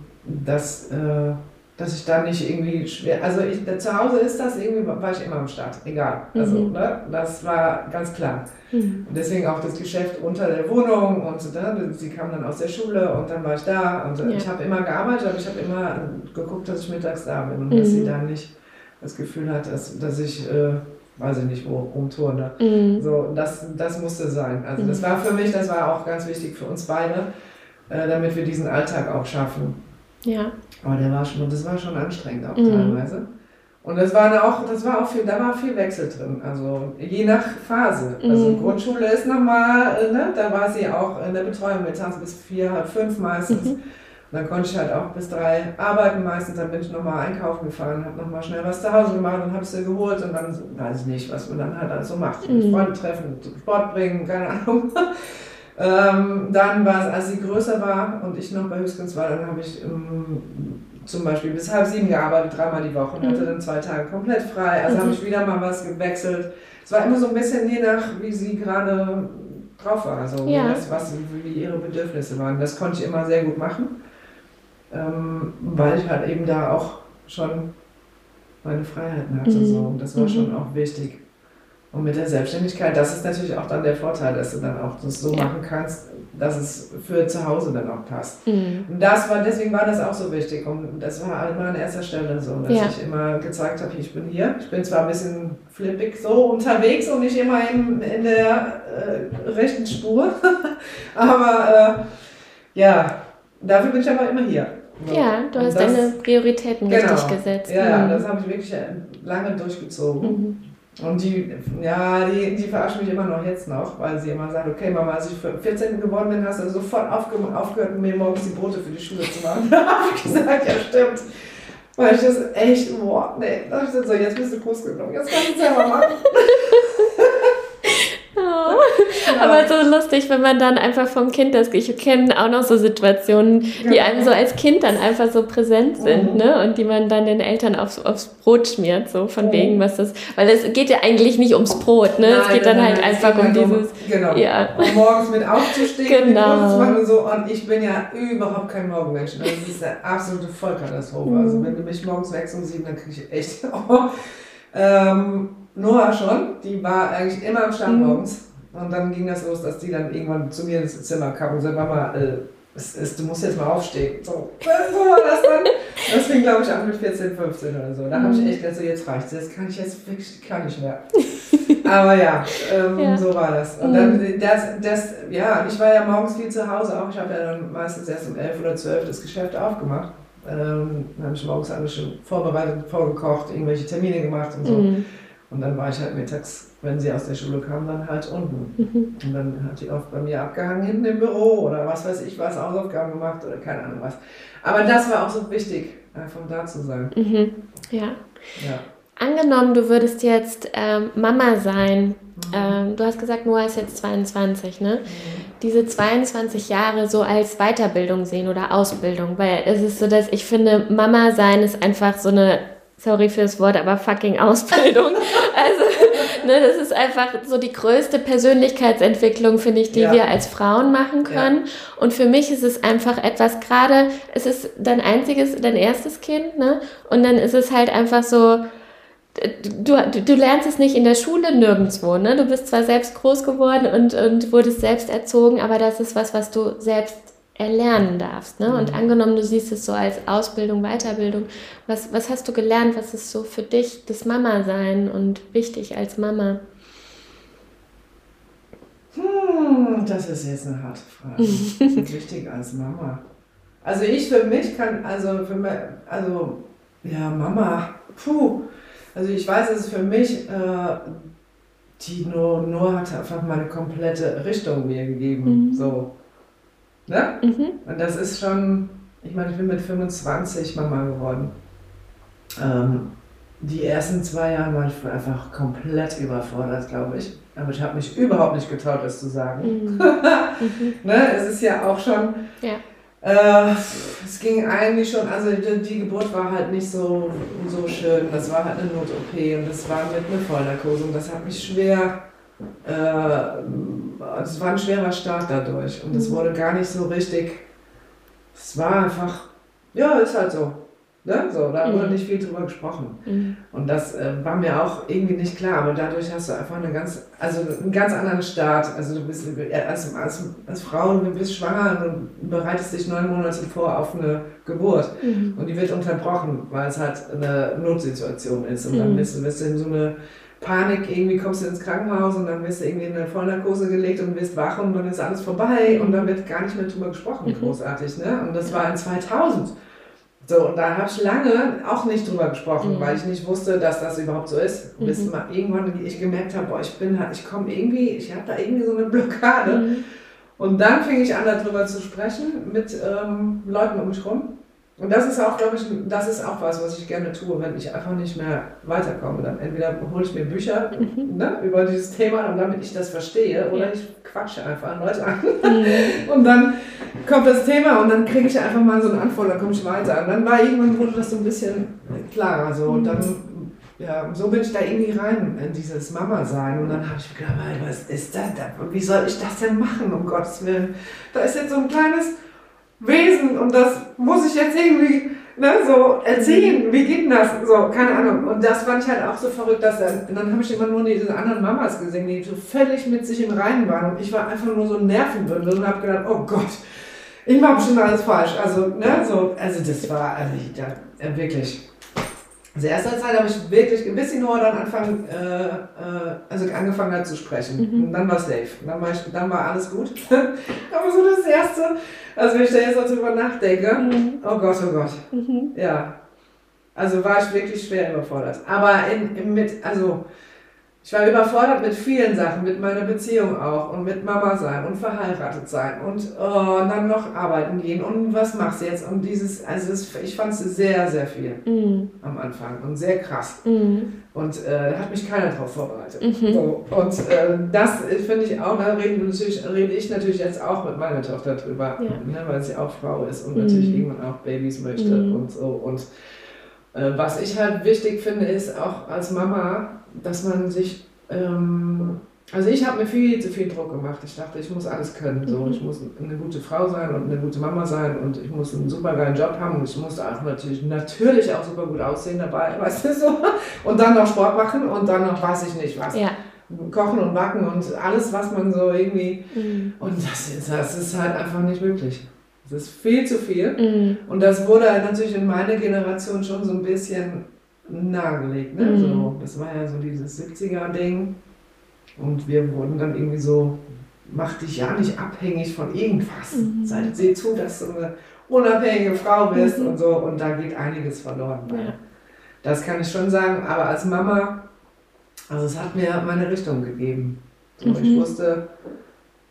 dass, äh, dass ich da nicht irgendwie schwer, also ich, zu Hause ist das irgendwie, war ich immer am Start, egal. Also, mhm. ne, das war ganz klar. Mhm. Und deswegen auch das Geschäft unter der Wohnung und ne, sie kam dann aus der Schule und dann war ich da und ja. ich habe immer gearbeitet, aber ich habe immer geguckt, dass ich mittags da bin und dass sie mhm. da nicht das Gefühl hat, dass, dass ich äh, weiß ich nicht wo, rumturne. Mhm. So, das, das musste sein. Also mhm. das war für mich, das war auch ganz wichtig für uns beide, äh, damit wir diesen Alltag auch schaffen. Ja. Aber der war schon, das war schon anstrengend auch mhm. teilweise. Und das war auch, das war auch viel, da war viel Wechsel drin. Also je nach Phase. Also mhm. Grundschule ist nochmal, äh, ne, da war sie auch in der Betreuung mittags bis vier, halb fünf meistens. Mhm. Dann konnte ich halt auch bis drei arbeiten meistens. Dann bin ich nochmal einkaufen gefahren, habe nochmal schnell was zu Hause gemacht und habe sie geholt. Und dann weiß ich nicht, was man dann halt alles so macht. Mhm. Freunde treffen, Sport bringen, keine Ahnung. ähm, dann war es, als sie größer war und ich noch bei Hüskens war, dann habe ich ähm, zum Beispiel bis halb sieben gearbeitet, dreimal die Woche und mhm. hatte dann zwei Tage komplett frei. Also mhm. habe ich wieder mal was gewechselt. Es war immer so ein bisschen je nach, wie sie gerade drauf war, also ja. was, wie ihre Bedürfnisse waren. Das konnte ich immer sehr gut machen ähm, weil ich halt eben da auch schon meine Freiheiten hatte. Mhm. So. Und das war mhm. schon auch wichtig. Und mit der Selbstständigkeit, das ist natürlich auch dann der Vorteil, dass du dann auch das so ja. machen kannst, dass es für zu Hause dann auch passt. Mhm. Und das war, deswegen war das auch so wichtig. Und das war immer an erster Stelle so, dass ja. ich immer gezeigt habe, ich bin hier. Ich bin zwar ein bisschen flippig so unterwegs und nicht immer in, in der äh, rechten Spur, aber äh, ja, dafür bin ich aber immer hier. Ja, du hast das, deine Prioritäten genau, richtig gesetzt. Ja, mhm. das habe ich wirklich lange durchgezogen. Mhm. Und die, ja, die, die verarschen mich immer noch jetzt noch, weil sie immer sagen, okay Mama, als ich 14 geworden bin, hast du sofort aufge aufgehört, mir morgens die Brote für die Schule zu machen. da habe ich gesagt, ja stimmt. Weil ich das echt, boah, nee, da habe ich gesagt, so, jetzt bist du groß genug, jetzt kannst du es selber machen. Ja. Aber so lustig, wenn man dann einfach vom Kind das, ich kenne auch noch so Situationen, die einem so als Kind dann einfach so präsent sind, mhm. ne? Und die man dann den Eltern aufs, aufs Brot schmiert, so von mhm. wegen, was das, weil es geht ja eigentlich nicht ums Brot, ne? Nein, es geht dann halt einfach um dieses, genau. ja. Um morgens mit aufzustehen genau. und zu machen und so. Und ich bin ja überhaupt kein Morgenmensch. Also das ist eine absolute Vollkatastrophe. Mhm. Also wenn du mich morgens wächst um sieben, dann kriege ich echt, oh, ähm, Noah schon, die war eigentlich immer am Start mhm. morgens. Und dann ging das los, dass die dann irgendwann zu mir ins Zimmer kam und sagte, Mama, äh, es ist, du musst jetzt mal aufstehen. So, so war das dann. Das fing, glaube ich, an mit 14, 15 oder so. Da habe ich mhm. echt gedacht, so, jetzt reicht es, kann ich jetzt wirklich gar nicht mehr. Aber ja, ähm, ja, so war das. Und dann, mhm. das, das, ja, ich war ja morgens viel zu Hause auch. Ich habe ja dann meistens erst um 11 oder 12 das Geschäft aufgemacht. Ähm, dann habe ich morgens alles schon vorbereitet, vorgekocht, irgendwelche Termine gemacht und so. Mhm. Und dann war ich halt mittags, wenn sie aus der Schule kam, dann halt unten. Mhm. Und dann hat die oft bei mir abgehangen hinten im Büro oder was weiß ich was, Hausaufgaben gemacht oder keine Ahnung was. Aber das war auch so wichtig, einfach da zu sein. Mhm. Ja. ja. Angenommen, du würdest jetzt ähm, Mama sein. Mhm. Ähm, du hast gesagt, Noah ist jetzt 22, ne? Mhm. Diese 22 Jahre so als Weiterbildung sehen oder Ausbildung, weil es ist so, dass ich finde, Mama sein ist einfach so eine sorry fürs Wort, aber fucking Ausbildung. also, ne, das ist einfach so die größte Persönlichkeitsentwicklung, finde ich, die ja. wir als Frauen machen können. Ja. Und für mich ist es einfach etwas, gerade, es ist dein einziges, dein erstes Kind, ne? Und dann ist es halt einfach so, Du, du, du, lernst es nicht in der Schule nirgendwo, ne? Du bist zwar selbst groß geworden und, und wurdest selbst erzogen, aber das ist was, was du selbst erlernen darfst. Ne? Und mhm. angenommen, du siehst es so als Ausbildung, Weiterbildung, was, was hast du gelernt? Was ist so für dich das Mama-Sein und wichtig als Mama? Hm, das ist jetzt eine harte Frage. wichtig als Mama. Also ich für mich kann, also für mich, also ja, Mama, puh. Also ich weiß, dass es für mich, äh, die Noah, Noah hat einfach mal eine komplette Richtung mir gegeben. Mhm. So Ne? Mhm. Und das ist schon, ich meine, ich bin mit 25 Mama geworden. Ähm, die ersten zwei Jahre war ich einfach komplett überfordert, glaube ich. Aber ich habe mich überhaupt nicht getraut, das zu sagen. Mhm. ne? Es ist ja auch schon. Ja. Äh, es ging eigentlich schon, also die, die, Geburt war halt nicht so, so schön. Das war halt eine Not-OP und das war mit einer Vollnarkose und das hat mich schwer es war ein schwerer Start dadurch und es mhm. wurde gar nicht so richtig, es war einfach, ja, ist halt so. Ne? So, da wurde mhm. nicht viel drüber gesprochen. Mhm. Und das äh, war mir auch irgendwie nicht klar, aber dadurch hast du einfach eine ganz, also einen ganz anderen Start. Also du bist als, als, als Frau, du bist schwanger und bereitest dich neun Monate vor auf eine Geburt. Mhm. Und die wird unterbrochen, weil es halt eine Notsituation ist. Und dann mhm. bist, bist du in so eine Panik, irgendwie kommst du ins Krankenhaus und dann wirst du irgendwie in eine Vollnarkose gelegt und wirst wach und dann ist alles vorbei und dann wird gar nicht mehr drüber gesprochen, mhm. großartig. Ne? Und das war in 2000. So, und da habe ich lange auch nicht drüber gesprochen, mhm. weil ich nicht wusste, dass das überhaupt so ist. Mhm. Bis mal irgendwann ich gemerkt habe, boah, ich bin halt, ich komme irgendwie, ich habe da irgendwie so eine Blockade. Mhm. Und dann fing ich an, darüber zu sprechen mit ähm, Leuten um mich rum. Und das ist auch, glaube ich, das ist auch was, was ich gerne tue, wenn ich einfach nicht mehr weiterkomme. Dann entweder hole ich mir Bücher mhm. ne, über dieses Thema, und damit ich das verstehe, oder ich quatsche einfach an Leute an. Mhm. Und dann kommt das Thema und dann kriege ich einfach mal so eine Antwort, dann komme ich weiter. Und dann war irgendwann wurde das so ein bisschen klarer. So. Und dann, ja, so bin ich da irgendwie rein in dieses Mama-Sein. Und dann habe ich gedacht, was ist das? Wie soll ich das denn machen, um Gottes Willen? Da ist jetzt so ein kleines Wesen und das muss ich jetzt irgendwie ne, so erzählen, wie geht denn das? So, keine Ahnung. Und das fand ich halt auch so verrückt, dass dann, dann habe ich immer nur diese anderen Mamas gesehen, die so völlig mit sich im Reinen waren. Und ich war einfach nur so ein Nervenbündel und habe gedacht, oh Gott, ich mache bestimmt alles falsch. Also, ne, so, also das war, also ich, da, wirklich. Also erster Zeit habe ich wirklich, bis die Noah dann anfangen, äh, äh, also angefangen hat zu sprechen. Mhm. Und dann war es safe. Dann war, ich, dann war alles gut. Aber so das Erste, also wenn ich da jetzt so drüber nachdenke, Mhm. oh Gott, oh Gott. Mhm. Ja. Also war ich wirklich schwer überfordert. Aber in, in, mit, also ich war überfordert mit vielen Sachen, mit meiner Beziehung auch und mit Mama sein und verheiratet sein und, oh, und dann noch arbeiten gehen und was machst du jetzt? Und dieses, also das, ich fand es sehr, sehr viel Mhm. am Anfang und sehr krass. Mhm. Und äh, da hat mich keiner drauf vorbereitet. Mhm. So, und äh, das finde ich auch, da rede ich natürlich jetzt auch mit meiner Tochter drüber, Ja. ne, weil sie auch Frau ist und Mhm. natürlich irgendwann auch Babys möchte Mhm. und so. Und äh, was ich halt wichtig finde, ist auch als Mama, dass man sich, ähm, also ich habe mir viel zu viel Druck gemacht. Ich dachte, ich muss alles können. So. Mhm. Ich muss eine gute Frau sein und eine gute Mama sein und ich muss einen super geilen Job haben und ich musste auch natürlich, natürlich auch super gut aussehen dabei, weißt du so. Und dann noch Sport machen und dann noch weiß ich nicht was. Ja. Kochen und backen und alles, was man so irgendwie. Mhm. Und das ist, das ist halt einfach nicht möglich. Das ist viel zu viel. Mhm. Und das wurde natürlich in meiner Generation schon so ein bisschen nahegelegt. Ne? Mhm. So, das war ja so dieses 70er-Ding. Und wir wurden dann irgendwie so, mach dich ja nicht abhängig von irgendwas. Mhm. Sei, seh zu, dass du eine unabhängige Frau bist Mhm. und so. Und da geht einiges verloren. Ja. Das kann ich schon sagen. Aber als Mama, also es hat mir meine Richtung gegeben. So, Ich Mhm. wusste,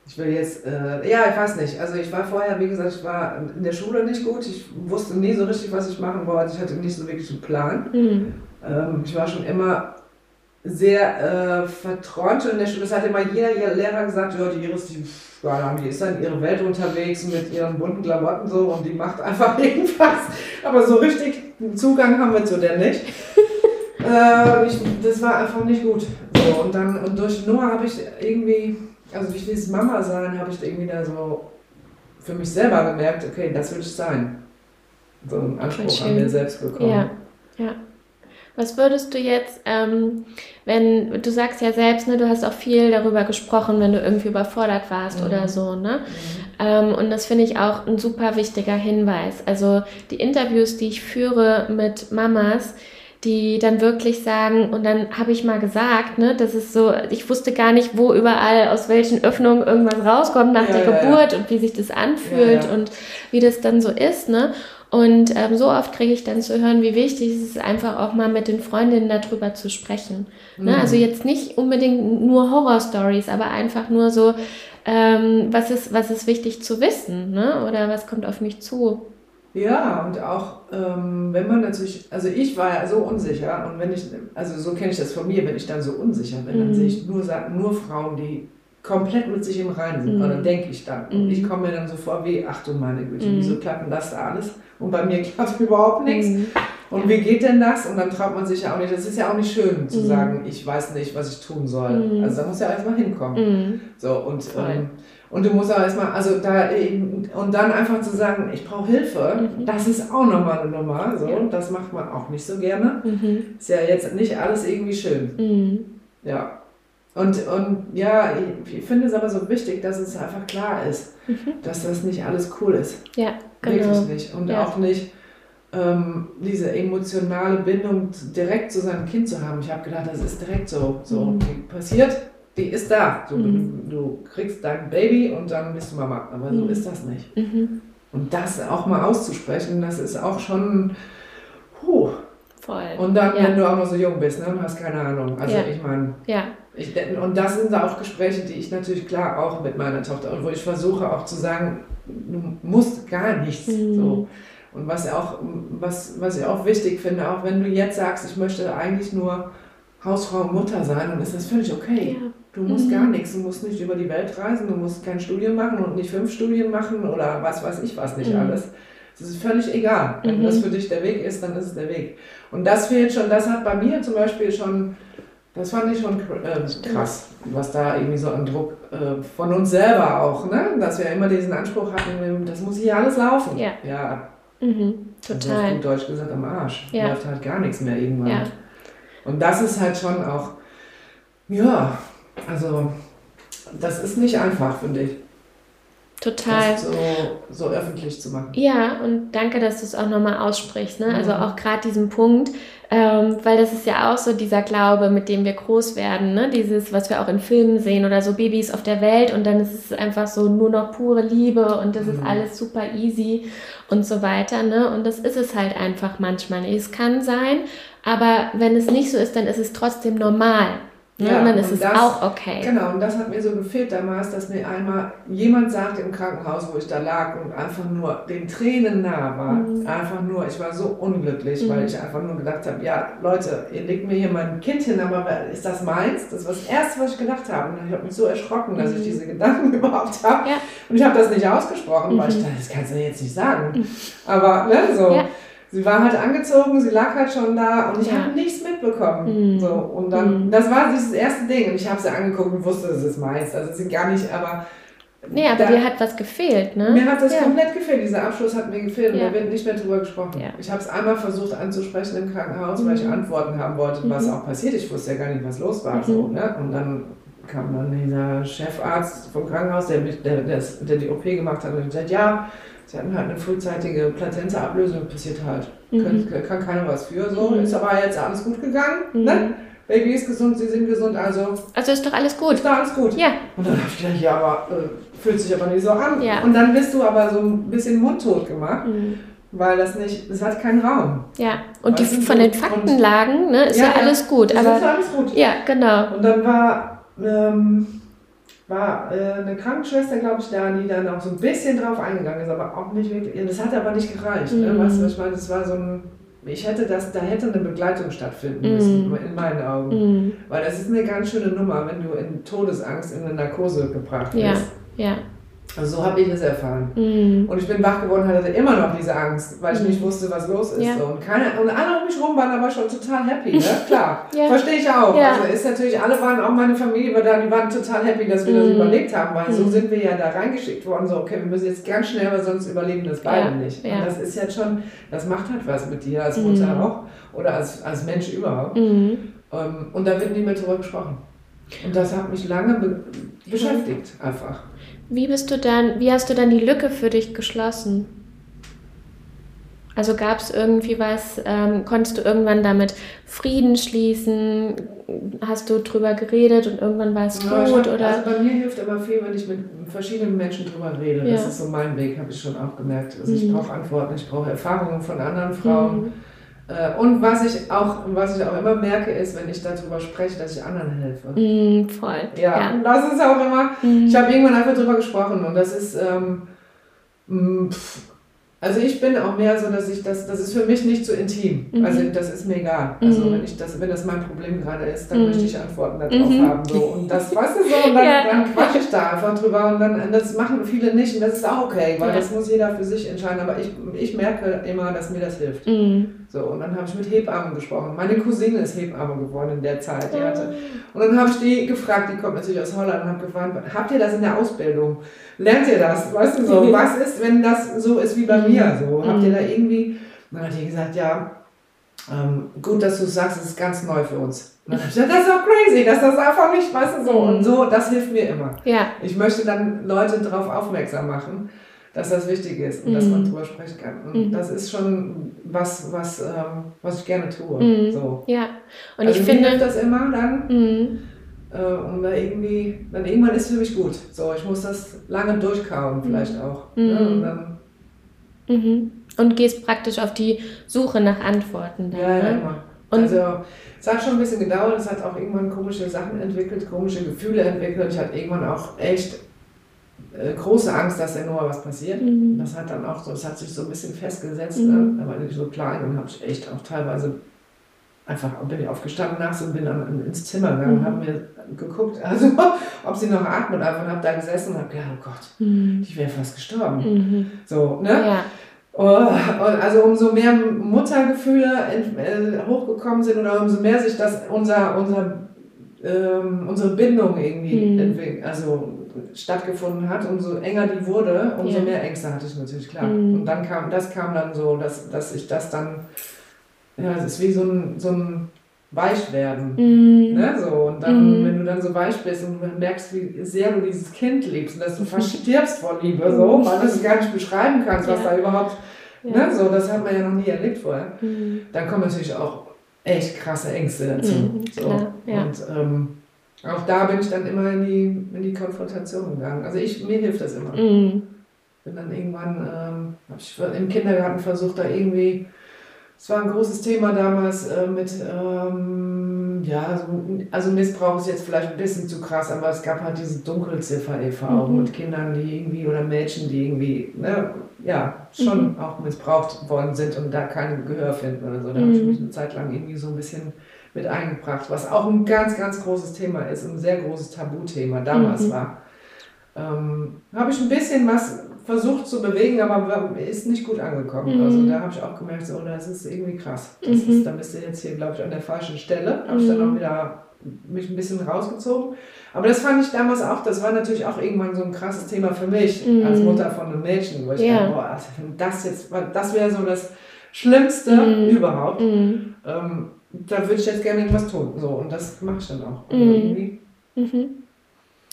ich will jetzt, äh, ja, ich weiß nicht. Also ich war vorher, wie gesagt, ich war in der Schule nicht gut. Ich wusste nie so richtig, was ich machen wollte. Ich hatte nicht so wirklich einen Plan. Mhm. Ähm, ich war schon immer sehr äh, verträumt in der Schule. Das hat immer jeder ihr Lehrer gesagt, ja, die Iris, die, pff, die ist dann in ihrer Welt unterwegs mit ihren bunten Klamotten so und die macht einfach irgendwas. Aber so richtig einen Zugang haben wir zu der nicht. äh, ich, das war einfach nicht gut. So, und dann und durch Noah habe ich irgendwie, also durch dieses Mama-Sein habe ich irgendwie da so für mich selber gemerkt, okay, das will ich sein. So einen Anspruch an mir selbst bekommen. Ja, ja. Was würdest du jetzt, ähm, wenn du sagst ja selbst, ne, du hast auch viel darüber gesprochen, wenn du irgendwie überfordert warst Mhm. oder so, ne? Mhm. Ähm, und das finde ich auch ein super wichtiger Hinweis. Also die Interviews, die ich führe mit Mamas, die dann wirklich sagen, und dann habe ich mal gesagt, ne, das ist so, ich wusste gar nicht, wo überall, aus welchen Öffnungen irgendwas rauskommt nach Ja, der ja, ja. Geburt und wie sich das anfühlt Ja, ja. und wie das dann so ist, ne? Und ähm, so oft kriege ich dann zu hören, wie wichtig es ist, einfach auch mal mit den Freundinnen darüber zu sprechen. Ne? Mhm. Also jetzt nicht unbedingt nur Horror-Stories, aber einfach nur so, ähm, was, ist, was ist wichtig zu wissen, ne? oder was kommt auf mich zu. Ja, und auch ähm, wenn man natürlich, also ich war ja so unsicher und wenn ich, also so kenne ich das von mir, wenn ich dann so unsicher bin, dann Mhm. sehe ich nur, nur Frauen, die komplett mit sich im Reinen sind, Mhm. oder denke ich dann. Und Mhm. ich komme mir dann so vor wie, ach du meine Güte, Mhm. wieso klappt denn das da alles? Und bei mir klappt überhaupt nichts. Mhm. Und wie geht denn das? Und dann traut man sich ja auch nicht, das ist ja auch nicht schön zu Mhm. sagen, ich weiß nicht, was ich tun soll. Mhm. Also da muss ja erstmal hinkommen. Mhm. So, und, ähm, und du musst auch erstmal, also da, und dann einfach zu sagen, ich brauche Hilfe, Mhm. das ist auch nochmal eine Nummer. So, Ja. das macht man auch nicht so gerne. Mhm. Ist ja jetzt nicht alles irgendwie schön. Mhm. Ja. Und, und ja, ich, ich finde es aber so wichtig, dass es einfach klar ist, Mhm. dass das nicht alles cool ist. Ja, genau. Wirklich nicht. Und Ja. auch nicht ähm, diese emotionale Bindung direkt zu seinem Kind zu haben. Ich habe gedacht, das ist direkt so. So, Mhm. passiert, die ist da. So, Mhm. du, du kriegst dein Baby und dann bist du Mama. Aber so Mhm. ist das nicht. Mhm. Und das auch mal auszusprechen, das ist auch schon. Puh. Voll. Und dann, Ja. wenn du auch noch so jung bist ne, und hast keine Ahnung. Also Ja. ich meine, Ja. ich, und das sind auch Gespräche, die ich natürlich klar auch mit meiner Tochter und wo ich versuche auch zu sagen, du musst gar nichts. Mhm. So. Und was auch, was, was ich auch wichtig finde, auch wenn du jetzt sagst, ich möchte eigentlich nur Hausfrau und Mutter sein, dann ist das völlig okay. Ja. Du musst Mhm. gar nichts, du musst nicht über die Welt reisen, du musst kein Studium machen und nicht fünf Studien machen oder was weiß ich was nicht Mhm. alles. Das ist völlig egal. Wenn Mhm. das für dich der Weg ist, dann ist es der Weg. Und das fehlt schon, das hat bei mir zum Beispiel schon, das fand ich schon äh, krass, was da irgendwie so an Druck äh, von uns selber auch, ne? dass wir immer diesen Anspruch hatten, das muss hier alles laufen. Ja. ja Mhm. Also Total. auf gut Deutsch gesagt am Arsch. Ja. Läuft halt gar nichts mehr irgendwann. Ja. Und das ist halt schon auch, ja, also das ist nicht einfach, finde ich, Total. das so, so öffentlich zu machen. Ja, und danke, dass du es auch nochmal aussprichst. Ne? Also Mhm. auch gerade diesen Punkt, ähm, weil das ist ja auch so dieser Glaube, mit dem wir groß werden. Ne? Dieses, was wir auch in Filmen sehen oder so Babys auf der Welt und dann ist es einfach so nur noch pure Liebe und das ist Mhm. alles super easy und so weiter. Ne? Und das ist es halt einfach manchmal. Es kann sein, aber wenn es nicht so ist, dann ist es trotzdem normal. Ne? Ja, und dann ist und es das- auch okay. Genau, und das hat mir so gefehlt damals, dass mir einmal jemand sagte im Krankenhaus, wo ich da lag und einfach nur den Tränen nah war. Mhm. Einfach nur, ich war so unglücklich, Mhm. weil ich einfach nur gedacht habe, ja, Leute, ihr legt mir hier mein Kind hin, aber ist das meins? Das war das Erste, was ich gedacht habe. Und ich habe mich so erschrocken, dass Mhm. ich diese Gedanken überhaupt habe. Ja. Und ich habe das nicht ausgesprochen, weil ich Mhm. dachte, das kannst du jetzt nicht sagen. Aber, ne, so. Ja. Sie war halt angezogen, sie lag halt schon da und ich Ja. habe nichts mitbekommen. Mhm. So, und dann, Mhm. das war dieses erste Ding und ich habe sie angeguckt und wusste, das ist meins. Also sie gar nicht, aber Nee, aber da- dir hat was gefehlt, ne? mir hat das ja. komplett gefehlt. Dieser Abschluss hat mir gefehlt Ja. und da wird nicht mehr drüber gesprochen. Ich habe es einmal versucht anzusprechen im Krankenhaus, weil ich Mhm. Antworten haben wollte, was Mhm. auch passiert. Ich wusste ja gar nicht, was los war. Mhm. So, ne? Und dann kam dann dieser Chefarzt vom Krankenhaus, der, mich, der, der, der die OP gemacht hat und gesagt, ja, sie hatten halt eine frühzeitige Plazenta-Ablösung, passiert halt. Mhm. Kann, kann keiner was für. So, Mhm. ist aber jetzt alles gut gegangen. Mhm. Ne? Baby ist gesund, sie sind gesund, also Also ist doch alles gut. ist da alles gut. Ja, Und dann habe ich gedacht, ja, aber äh, fühlt sich aber nicht so an. Ja. Und dann bist du aber so ein bisschen mundtot gemacht, Mhm. weil das nicht, es hat keinen Raum. ja. Und die von den Faktenlagen, ne, ist ja, Ja, alles gut. Aber ist alles gut. ja, genau. Und dann war, ähm, war äh, eine Krankenschwester, glaube ich, da, die dann auch so ein bisschen drauf eingegangen ist, aber auch nicht wirklich. Das hat aber nicht gereicht. Ne? Mhm. Weißt du, ich meine? Das war so ein. Ich hätte das, da hätte eine Begleitung stattfinden Mhm. müssen, in meinen Augen. Mhm. Weil das ist eine ganz schöne Nummer, wenn du in Todesangst in eine Narkose gebracht Ja, wirst. ja. Also so habe ich es erfahren. Mhm. Und ich bin wach geworden, hatte immer noch diese Angst, weil ich Mhm. nicht wusste, was los ist. Ja. So. Und, keine, und alle um mich rum waren aber schon total happy, ne? Klar. Ja. Verstehe ich auch. Ja. Also ist natürlich, alle waren, auch meine Familie war da, die waren total happy, dass wir das Mhm. überlegt haben, weil so Mhm. sind wir ja da reingeschickt worden. So, okay, wir müssen jetzt ganz schnell, weil sonst überleben das beide nicht. Und das ist jetzt schon, das macht halt was mit dir als Mutter Mhm. auch oder als, als Mensch überhaupt. Mhm. Ähm, und da wird nie mehr drüber gesprochen. Und das hat mich lange be beschäftigt, einfach. Wie bist du dann, wie hast du dann die Lücke für dich geschlossen? Also gab es irgendwie was, ähm, konntest du irgendwann damit Frieden schließen? Hast du drüber geredet und irgendwann war es Ja, ich gut? hab, oder? Also bei mir hilft immer viel, wenn ich mit verschiedenen Menschen drüber rede. Das Ja. ist so mein Weg, habe ich schon auch gemerkt. Also ich Mhm. brauche Antworten, ich brauche Erfahrungen von anderen Frauen. Mhm. Äh, Und was ich auch, was ich auch immer merke, ist, wenn ich darüber spreche, dass ich anderen helfe. Mhm, voll. Ja, und das ist auch immer, Mhm. ich habe irgendwann einfach drüber gesprochen und das ist, ähm, pff, also ich bin auch mehr so, dass ich das, das ist für mich nicht so intim. Mhm. Also das ist mir egal. Also Mhm. wenn ich das, wenn das mein Problem gerade ist, dann Mhm. möchte ich Antworten darauf Mhm. haben. So. Und das, weißt du so, und dann, Ja. dann quatsche ich da einfach drüber und dann, das machen viele nicht und das ist auch okay, weil Ja. das muss jeder für sich entscheiden. Aber ich, ich merke immer, dass mir das hilft. Mhm. So, und dann habe ich mit Hebammen gesprochen. Meine Cousine ist Hebamme geworden in der Zeit. Die hatte, und dann habe ich die gefragt, die kommt natürlich aus Holland, und habe gefragt, habt ihr das in der Ausbildung? Lernt ihr das? Weißt du so, was ist, wenn das so ist wie bei Mhm. mir? So, habt ihr Mhm. da irgendwie, dann hat die gesagt, ja, ähm, gut, dass du es sagst, es ist ganz neu für uns. Und dann ich gesagt, das ist doch crazy, dass das einfach nicht, weißt du so. Mhm. Und so, das hilft mir immer. Ja, Ich möchte dann Leute darauf aufmerksam machen, dass das wichtig ist und dass man Mhm. drüber sprechen kann. Und Mhm. das ist schon was, was, ähm, was ich gerne tue. Mhm. So. ja. Und also ich mir hilft finde, das immer dann mhm. äh, und da irgendwie, dann irgendwann ist für mich gut. So, ich muss das lange durchkauen vielleicht auch. Ne? Mhm. Und dann, Mhm. und gehst praktisch auf die Suche nach Antworten. Dann, ja, ja, ne? immer. Und- also es hat schon ein bisschen gedauert, es hat auch irgendwann komische Sachen entwickelt, komische Gefühle entwickelt. Ich hatte irgendwann auch echt äh, große Angst, dass der Noah was passiert. Mhm. Das hat dann auch so, es hat sich so ein bisschen festgesetzt, Mhm. ne? da war ich so klein und habe ich echt auch teilweise einfach bin ich aufgestanden nachts und bin dann ins Zimmer gegangen und Mhm. habe mir geguckt, also ob sie noch atmet einfach und habe da gesessen und habe gedacht, oh Gott, Mhm. ich wäre fast gestorben. Mhm. So, ne? Ja. Oh, und also umso mehr Muttergefühle äh, hochgekommen sind oder umso mehr sich das unser, unser, ähm, unsere Bindung irgendwie Mhm. entwickelt, also stattgefunden hat, umso enger die wurde, umso Ja. mehr Ängste hatte ich natürlich, klar. Mhm. Und dann kam, das kam dann so, dass, dass ich das dann, ja, es ist wie so ein, so ein Weichwerden. Mhm. Ne, so. Und dann, Mhm. wenn du dann so weich bist und merkst, wie sehr du dieses Kind liebst und dass du fast stirbst vor Liebe, so, weil du es gar nicht beschreiben kannst, was Ja. da überhaupt, Ja. ne, so, das hat man ja noch nie erlebt vorher. Mhm. Dann kommen natürlich auch echt krasse Ängste dazu. Mhm, so. Und ähm, auch da bin ich dann immer in die, in die Konfrontation gegangen. Also ich, mir hilft das immer. Mhm. Bin dann irgendwann, ähm, habe ich im Kindergarten versucht, da irgendwie, es war ein großes Thema damals äh, mit, ähm, ja, so, also Missbrauch ist jetzt vielleicht ein bisschen zu krass, aber es gab halt diese Dunkelziffer e.V. Mhm. mit Kindern, die irgendwie, oder Mädchen, die irgendwie, ne, ja, schon Mhm. auch missbraucht worden sind und da kein Gehör finden oder so. Da habe ich Mhm. mich eine Zeit lang irgendwie so ein bisschen mit eingebracht, was auch ein ganz, ganz großes Thema ist, ein sehr großes Tabuthema damals Mhm. war. Ähm, habe ich ein bisschen was versucht zu bewegen, aber ist nicht gut angekommen. Mhm. Also da habe ich auch gemerkt, so, das ist irgendwie krass. Das Mhm. ist, da bist du jetzt hier, glaube ich, an der falschen Stelle. Habe ich dann Mhm. auch wieder mich ein bisschen rausgezogen. Aber das fand ich damals auch, das war natürlich auch irgendwann so ein krasses Thema für mich Mhm. als Mutter von einem Mädchen, wo ich Ja. dachte, boah, das jetzt, das wäre so das Schlimmste Mhm. überhaupt. Mhm. Ähm, da würde ich jetzt gerne irgendwas tun. So, und das mache ich dann auch. Mhm. Mhm.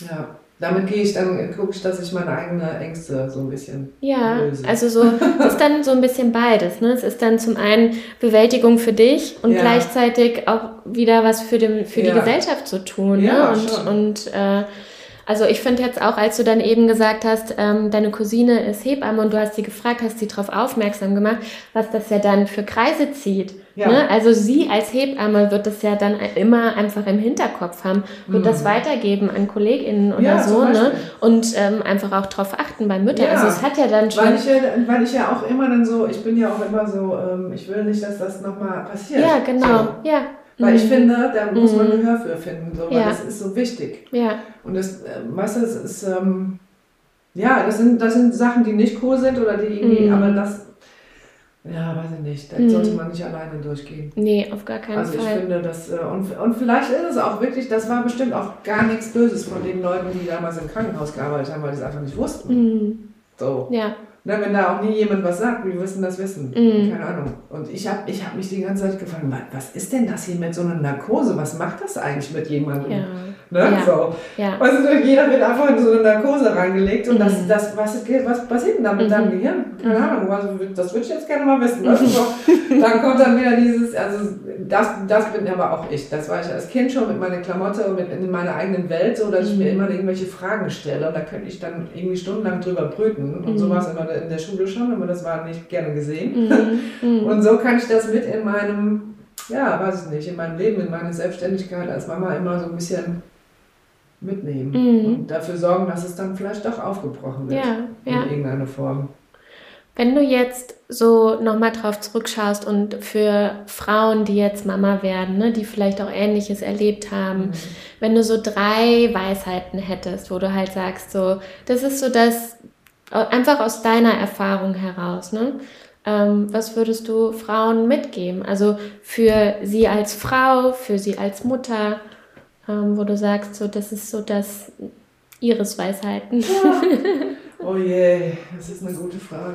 ja, damit gehe ich dann, gucke ich, dass ich meine eigenen Ängste so ein bisschen Ja, löse. also so, es ist dann so ein bisschen beides. Ne? Es ist dann zum einen Bewältigung für dich und Ja. gleichzeitig auch wieder was für, den, für Ja. die Gesellschaft zu tun. Ja, ne? schon. Und, und äh, also ich finde jetzt auch, als du dann eben gesagt hast, ähm, deine Cousine ist Hebamme und du hast sie gefragt, hast sie darauf aufmerksam gemacht, was das ja dann für Kreise zieht. Ja. Ne? Also sie als Hebamme wird das ja dann immer einfach im Hinterkopf haben, wird Mhm. das weitergeben an KollegInnen oder Ja, so, ne? Und ähm, einfach auch darauf achten bei Müttern. Ja. Also es hat ja dann schon. Weil ich, ja, weil ich ja auch immer dann so, ich bin ja auch immer so, ähm, ich will nicht, dass das nochmal passiert. ja, genau. So. Ja. Weil ich Mhm. finde, da muss man Mhm. Gehör für finden, so, weil Ja. das ist so wichtig. Ja. Und das, äh, weißt du, das ist, ähm, ja, das sind, das sind Sachen, die nicht cool sind oder die irgendwie, Mhm. aber das, ja, weiß ich nicht, da Mhm. sollte man nicht alleine durchgehen. Nee, auf gar keinen Also ich Fall. finde, das, äh, und, und vielleicht ist es auch wirklich, das war bestimmt auch gar nichts Böses von den Leuten, die damals im Krankenhaus gearbeitet haben, weil die es einfach nicht wussten. Mhm. So. Ja. Ne, wenn da auch nie jemand was sagt, wie wissen das wissen? Mhm. Keine Ahnung. Und ich habe ich hab mich die ganze Zeit gefragt, wa- was ist denn das hier mit so einer Narkose? Was macht das eigentlich mit jemandem? Ja. Ne? Ja. So. Ja. Du, jeder wird einfach in so eine Narkose reingelegt und das, Mhm. das, was, ist- was passiert denn da mit Mhm. deinem Gehirn? Keine Mhm. Ahnung, also, das würde ich jetzt gerne mal wissen. Du? so. Dann kommt dann wieder dieses, also das, das bin aber auch ich. Das war ich als Kind schon mit meiner Klamotte und mit in meiner eigenen Welt, so dass ich mir Mhm. immer irgendwelche Fragen stelle und da könnte ich dann irgendwie stundenlang drüber brüten. Und Mhm. so war es immer in der Schule schon, aber das war nicht gerne gesehen. Mhm. Mhm. Und so kann ich das mit in meinem, ja, weiß ich nicht, in meinem Leben, in meiner Selbstständigkeit als Mama immer so ein bisschen mitnehmen Mhm. und dafür sorgen, dass es dann vielleicht doch aufgebrochen wird Ja, ja. in irgendeiner Form. Wenn du jetzt so nochmal drauf zurückschaust und für Frauen, die jetzt Mama werden, ne, die vielleicht auch Ähnliches erlebt haben, wenn du so drei Weisheiten hättest, wo du halt sagst, so, das ist so das, einfach aus deiner Erfahrung heraus, ne? Ähm, was würdest du Frauen mitgeben? Also für sie als Frau, für sie als Mutter, ähm, wo du sagst, so, das ist so das ihres Weisheiten. Oh je, das ist eine gute Frage.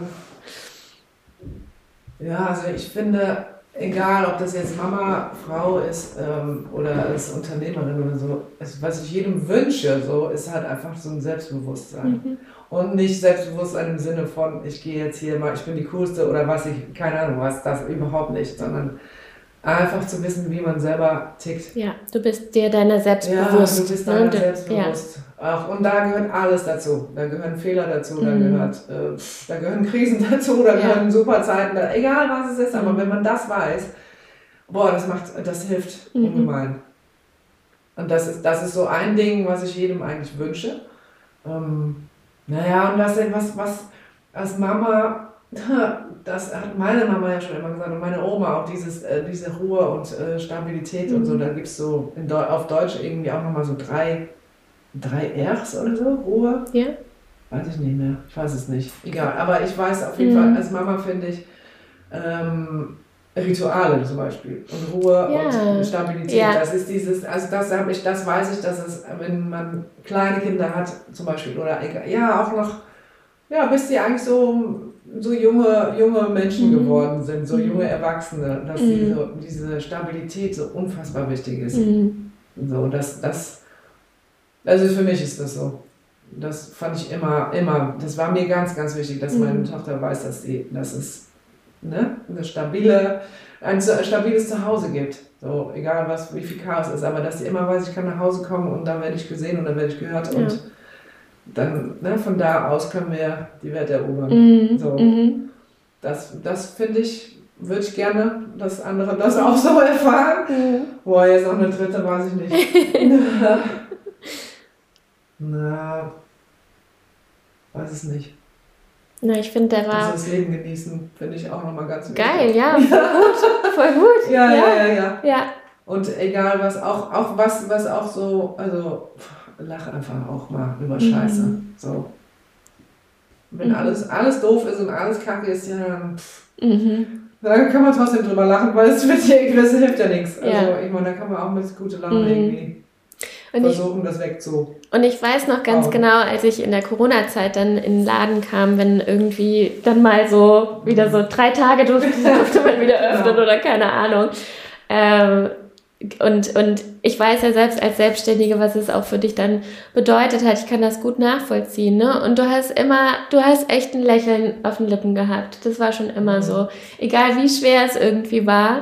Ja, also ich finde, egal ob das jetzt Mama, Frau ist ähm, oder als Unternehmerin oder so, es, was ich jedem wünsche, so ist halt einfach so ein Selbstbewusstsein. Mhm. Und nicht Selbstbewusstsein im Sinne von, ich gehe jetzt hier mal, ich bin die Coolste oder was ich, keine Ahnung was, das überhaupt nicht, sondern einfach zu wissen, wie man selber tickt. Ja, du bist dir deiner selbst Ja, du bist ne? deiner Du- selbstbewusst. Auch, und da gehört alles dazu. Da gehören Fehler dazu, da, Mhm. gehört, äh, da gehören Krisen dazu, da Ja. gehören Superzeiten, da, egal was es ist, aber Mhm. wenn man das weiß, boah, das macht, das hilft Mhm. ungemein. Und das ist, das ist so ein Ding, was ich jedem eigentlich wünsche. Ähm, naja, und das, was, was als Mama, das hat meine Mama ja schon immer gesagt und meine Oma auch, dieses, äh, diese Ruhe und äh, Stabilität und so, Mhm. da gibt es so in auf Deutsch irgendwie auch nochmal so drei, drei Rs oder so, Ruhe. Ja. Weiß ich nicht mehr, ich weiß es nicht. Egal, aber ich weiß auf jeden Mhm. Fall, als Mama finde ich, ähm, Rituale zum Beispiel und Ruhe Ja. und Stabilität. Ja. Das ist dieses, also das habe ich, das weiß ich, dass es, wenn man kleine Kinder hat zum Beispiel oder ja auch noch, ja, bis die eigentlich so, so junge, junge Menschen Mhm. geworden sind, so Mhm. junge Erwachsene, dass Mhm. diese, diese Stabilität so unfassbar wichtig ist. Mhm. So, das, das, also für mich ist das so. Das fand ich immer, immer, das war mir ganz, ganz wichtig, dass meine Mhm. Tochter weiß, dass sie, dass es ne, eine stabile, ein stabiles Zuhause gibt. So, egal was, wie viel Chaos ist, aber dass sie immer weiß, ich kann nach Hause kommen und dann werde ich gesehen und dann werde ich gehört Ja. und dann, ne, von da aus können wir die Welt erobern. Mhm. So. Mhm. Das, das finde ich, würde ich gerne, dass andere das auch so erfahren. Mhm. Boah, jetzt noch eine dritte, weiß ich nicht. Na, weiß es nicht. Na, ich finde, der war das Leben genießen, finde ich auch nochmal ganz wichtig. geil, ja, voll gut, voll gut. Ja, ja, ja, ja. Ja, Und egal was, auch, auch was, was auch so, also lach einfach auch mal über Mhm. Scheiße. So. Wenn Mhm. alles, alles doof ist und alles kacke ist, ja, dann, pff, mhm. dann kann man trotzdem drüber lachen, weil es wird ja, das hilft ja nichts. Also Ja. ich meine, da kann man auch mit guter Laune Mhm. irgendwie Und ich, versuchen, das wegzu. und ich weiß noch ganz Oh. genau, als ich in der Corona-Zeit dann in den Laden kam, wenn irgendwie dann mal so wieder so drei Tage durfte, durfte man wieder öffnen Genau. oder keine Ahnung. Ähm, und, und ich weiß ja selbst als Selbstständige, was es auch für dich dann bedeutet hat. Ich kann das gut nachvollziehen. Ne? Und du hast immer, du hast echt ein Lächeln auf den Lippen gehabt. Das war schon immer Mhm. so. Egal wie schwer es irgendwie war.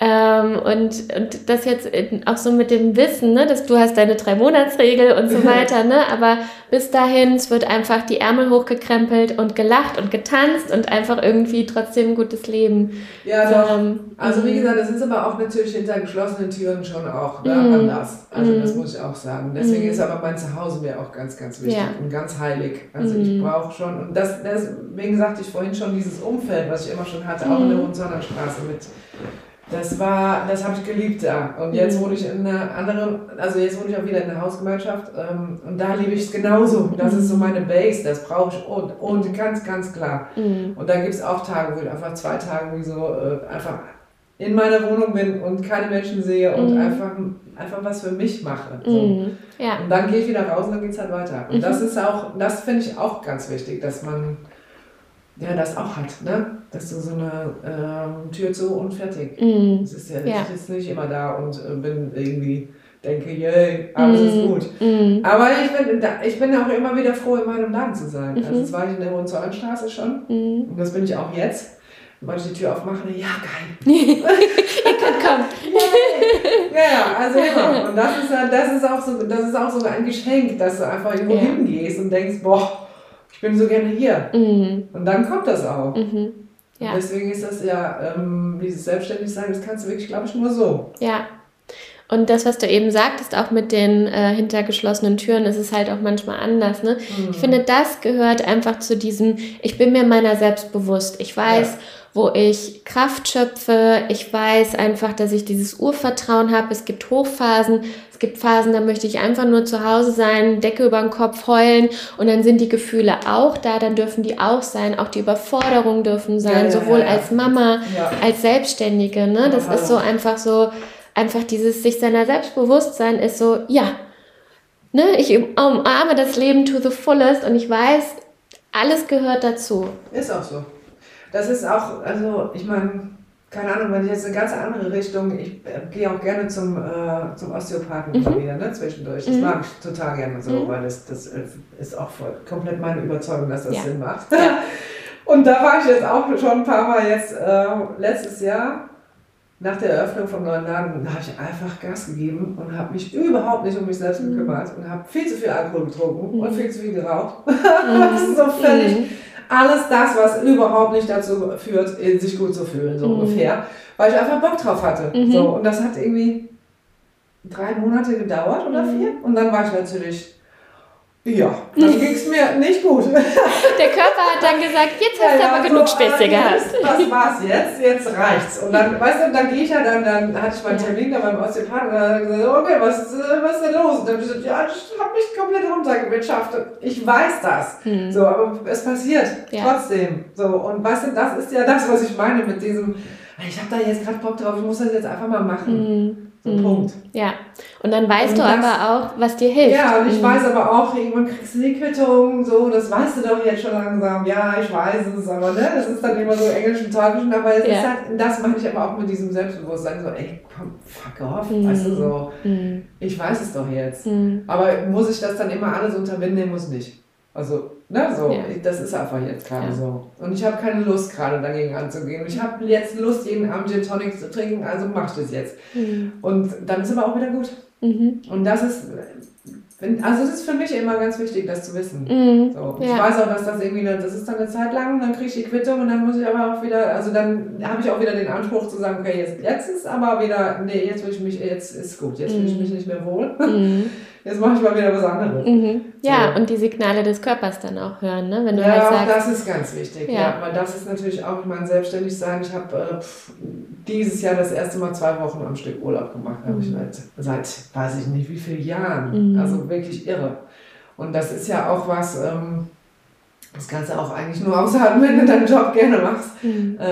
Ähm, und, und das jetzt auch so mit dem Wissen, ne, dass du hast deine Drei-Monats-Regel und so weiter, ne? Aber bis dahin, es wird einfach die Ärmel hochgekrempelt und gelacht und getanzt und einfach irgendwie trotzdem ein gutes Leben. Ja, doch. Ähm, Also wie mhm. gesagt, das ist aber auch natürlich hinter geschlossenen Türen schon auch ne, Mhm. anders. Also Mhm. das muss ich auch sagen. Deswegen Mhm. ist aber mein Zuhause mir auch ganz, ganz wichtig Ja. und ganz heilig. Also ich Mhm. brauche schon, und das, deswegen sagte ich vorhin schon, dieses Umfeld, was ich immer schon hatte, auch in der Mhm. Hohenzollernstraße mit, das war, das habe ich geliebt da. Und jetzt Mhm. wohne ich in einer anderen, also jetzt wohne ich auch wieder in einer Hausgemeinschaft ähm, und da liebe ich es genauso. Das ist so meine Base, das brauche ich und, und ganz, ganz klar. Mhm. Und dann gibt es auch Tage, wo ich einfach zwei Tage wie so äh, einfach in meiner Wohnung bin und keine Menschen sehe und Mhm. einfach, einfach was für mich mache. So. Mhm. Ja. Und dann gehe ich wieder raus und dann geht es halt weiter. Und Mhm. das ist auch, das finde ich auch ganz wichtig, dass man ja das auch hat, ne? Dass du so eine ähm, Tür zu und fertig. Mhm. Das ist ja, Ja. ich sitze nicht immer da und äh, bin irgendwie, denke, yay, alles ist Mhm. gut. Mhm. Aber ich bin, ich bin auch immer wieder froh, in meinem Laden zu sein. Mhm. Also das war ich in der Hohenzollernstraße schon. Mhm. Und das bin ich auch jetzt. Weil ich die Tür aufmache, ja geil. Ihr könnt kommen. Ja, ja, also immer. Und das ist, das ist auch so, das ist auch so ein Geschenk, dass du einfach irgendwo Ja. hingehst und denkst, boah, bin so gerne hier. Mhm. Und dann kommt das auch. Mhm. Ja. Deswegen ist das ja, ähm, dieses Selbstständigsein, das kannst du wirklich, glaube ich, nur so. Ja. Und das, was du eben sagtest, auch mit den äh, hinter geschlossenen Türen, ist es halt auch manchmal anders. Ne? Ich finde, das gehört einfach zu diesem, ich bin mir meiner selbst bewusst. Ich weiß, Ja. Wo ich Kraft schöpfe. Ich weiß einfach, dass ich dieses Urvertrauen habe. Es gibt Hochphasen. Es gibt Phasen, da möchte ich einfach nur zu Hause sein, Decke über den Kopf heulen. Und dann sind die Gefühle auch da. Dann dürfen die auch sein. Auch die Überforderungen dürfen sein. Ja, ja, sowohl ja, als Mama, als Selbstständige. Ne? Das ist so einfach so, einfach dieses sich seiner Selbstbewusstsein ist so, ja, ne, ich umarme das Leben to the fullest und ich weiß, alles gehört dazu. Ist auch so. Das ist auch, also ich meine, keine Ahnung, wenn ich jetzt eine ganz andere Richtung, ich äh, gehe auch gerne zum, äh, zum Osteopathen immer Mhm. wieder, ne, zwischendurch. Das Mhm. mag ich total gerne so, Mhm. weil das, das äh, ist auch voll, komplett meine Überzeugung, dass das Ja. Sinn macht. Ja. Und da war ich jetzt auch schon ein paar Mal jetzt, äh, letztes Jahr, nach der Eröffnung vom neuen Laden, da habe ich einfach Gas gegeben und habe mich überhaupt nicht um mich selbst Mhm. gekümmert und habe viel zu viel Alkohol getrunken Mhm. und viel zu viel geraucht. das ist so völlig Mhm. Alles das, was überhaupt nicht dazu führt, sich gut zu fühlen, so Mhm. ungefähr. Weil ich einfach Bock drauf hatte. Mhm. So, und das hat irgendwie drei Monate gedauert oder Mhm. vier. Und dann war ich natürlich, ja, dann ging es mir nicht gut. Der Körper hat dann gesagt, jetzt hast du aber genug Späße äh, gehabt. Das war's jetzt, jetzt reicht's. Und dann, weißt du, dann gehe ich ja dann, dann hatte ich meinen Ja. Termin da beim Osteopathen und dann hat er gesagt, okay, was, ist, äh, was ist denn los? Und dann habe ich gesagt, ja, ich habe mich komplett runtergewirtschaftet. Ich weiß das. Hm. So, aber es passiert Ja. trotzdem. So, und weißt du, das ist ja das, was ich meine mit diesem ich habe da jetzt gerade Bock drauf, ich muss das jetzt einfach mal machen. Mhm. So, mhm. Punkt. Ja, und dann weißt und du das, aber auch, was dir hilft. Ja, und ich mhm. weiß aber auch, irgendwann kriegst du die Quittung, so, das weißt du doch jetzt schon langsam. Ja, ich weiß es, aber ne, das ist dann immer so englisch und teuflisch, aber es ja. ist halt, das mache ich aber auch mit diesem Selbstbewusstsein, so, ey, komm, fuck off, mhm. weißt du, so, mhm. ich weiß es doch jetzt. Mhm. Aber muss ich das dann immer alles unterbinden? muss nicht. Also, ne, so, ja. das ist einfach jetzt gerade ja. so. Und ich habe keine Lust gerade dagegen anzugehen. Ich habe jetzt Lust, jeden Abend Gin Tonic zu trinken, also mach ich das jetzt. Mhm. Und dann ist aber auch wieder gut. Mhm. Und das ist, also das ist für mich immer ganz wichtig, das zu wissen. Mhm. So. Ich weiß auch, dass das irgendwie, das ist dann eine Zeit lang, dann kriege ich die Quittung und dann muss ich aber auch wieder, also dann habe ich auch wieder den Anspruch zu sagen, okay, jetzt, jetzt ist aber wieder, nee, jetzt will ich mich, jetzt ist gut, jetzt fühle ich mhm. mich nicht mehr wohl. Jetzt mache ich mal wieder was anderes. Mhm. Ja, so. und die Signale des Körpers dann auch hören, ne? Wenn du ja, halt sagst, das ist ganz wichtig. Ja. ja, weil das ist natürlich auch mein Selbstständigsein. Ich habe äh, dieses Jahr das erste Mal zwei Wochen am Stück Urlaub gemacht. Mhm. Habe ich seit, seit, weiß ich nicht, wie vielen Jahren. Mhm. Also wirklich irre. Und das ist ja auch was, ähm, das kannst du auch eigentlich nur aushalten, wenn du deinen Job gerne machst. Mhm. Äh,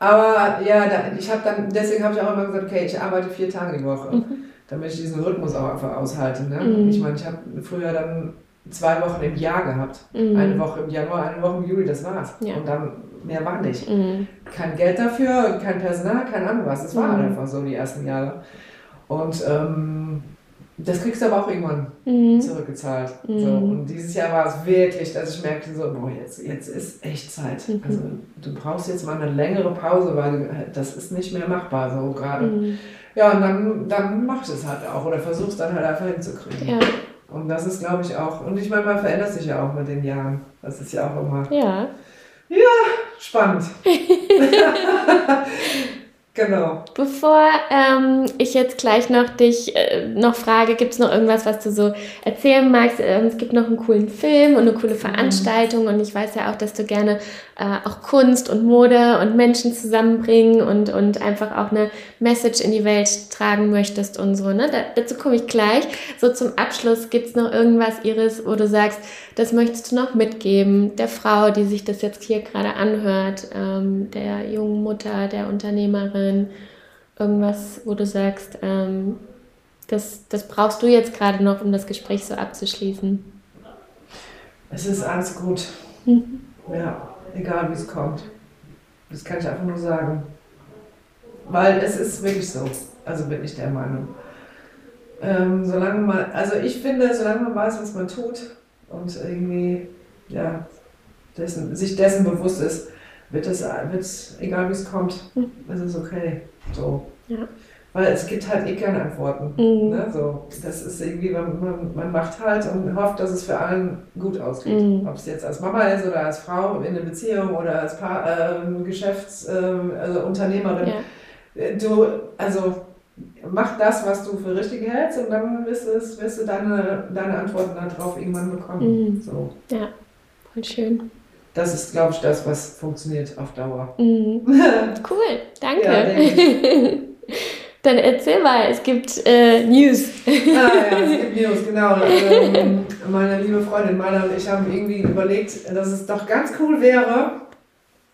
aber ja, da, ich habe dann, deswegen habe ich auch immer gesagt, okay, ich arbeite vier Tage die Woche. Mhm damit ich diesen Rhythmus auch einfach aushalte. Ne? Mhm. Ich meine, ich habe früher dann zwei Wochen im Jahr gehabt. Mhm. Eine Woche im Januar, eine Woche im Juli, das war's. Ja. Und dann mehr war nicht. Mhm. Kein Geld dafür, kein Personal, kein anderes was. Das war mhm. einfach so die ersten Jahre. Und ähm, das kriegst du aber auch irgendwann mhm. zurückgezahlt. Mhm. So. Und dieses Jahr war es wirklich, dass ich merkte, so, boah, jetzt, jetzt ist echt Zeit. Mhm. Also du brauchst jetzt mal eine längere Pause, weil das ist nicht mehr machbar so gerade. Ja, und dann, dann machst du es halt auch oder versuchst dann halt einfach hinzukriegen. Ja. Und das ist, glaube ich, auch, und ich meine, man verändert sich ja auch mit den Jahren. Das ist ja auch immer. Ja. Ja, spannend. Genau. Bevor ähm, ich jetzt gleich noch dich äh, noch frage, gibt es noch irgendwas, was du so erzählen magst? Ähm, es gibt noch einen coolen Film und eine coole mhm. Veranstaltung mhm. und ich weiß ja auch, dass du gerne äh, auch Kunst und Mode und Menschen zusammenbringen und, und einfach auch eine Message in die Welt tragen möchtest und so. Ne? Da, dazu komme ich gleich. So zum Abschluss gibt es noch irgendwas, Iris, wo du sagst, das möchtest du noch mitgeben der Frau, die sich das jetzt hier gerade anhört, ähm, der jungen Mutter, der Unternehmerin, irgendwas, wo du sagst, ähm, das, das brauchst du jetzt gerade noch, um das Gespräch so abzuschließen. Es ist alles gut. Mhm. Ja egal wie es kommt. Das kann ich einfach nur sagen. Weil es ist wirklich so. Also bin ich der Meinung. Ähm, solange man, also ich finde, solange man weiß, was man tut und irgendwie, ja, dessen, sich dessen bewusst ist, wird es, wird egal wie es kommt, hm. es ist okay. So. Ja. Weil es gibt halt eh keine Antworten. Mhm. Ne? So, das ist irgendwie, man, man, man, macht halt und hofft, dass es für allen gut ausgeht. Mhm. Ob es jetzt als Mama ist oder als Frau in einer Beziehung oder als pa äh, Geschäftsunternehmerin. Ähm, also ja. Du, also mach das, was du für richtig hältst und dann wirst, es, wirst du deine, deine Antworten darauf irgendwann bekommen. Mhm. So. Ja, voll schön. Das ist, glaube ich, das, was funktioniert auf Dauer. Mhm. cool, danke. Ja, Dann erzähl mal, es gibt äh, News. Ah ja, es gibt News, genau. Ähm, meine liebe Freundin Maler und ich haben irgendwie überlegt, dass es doch ganz cool wäre,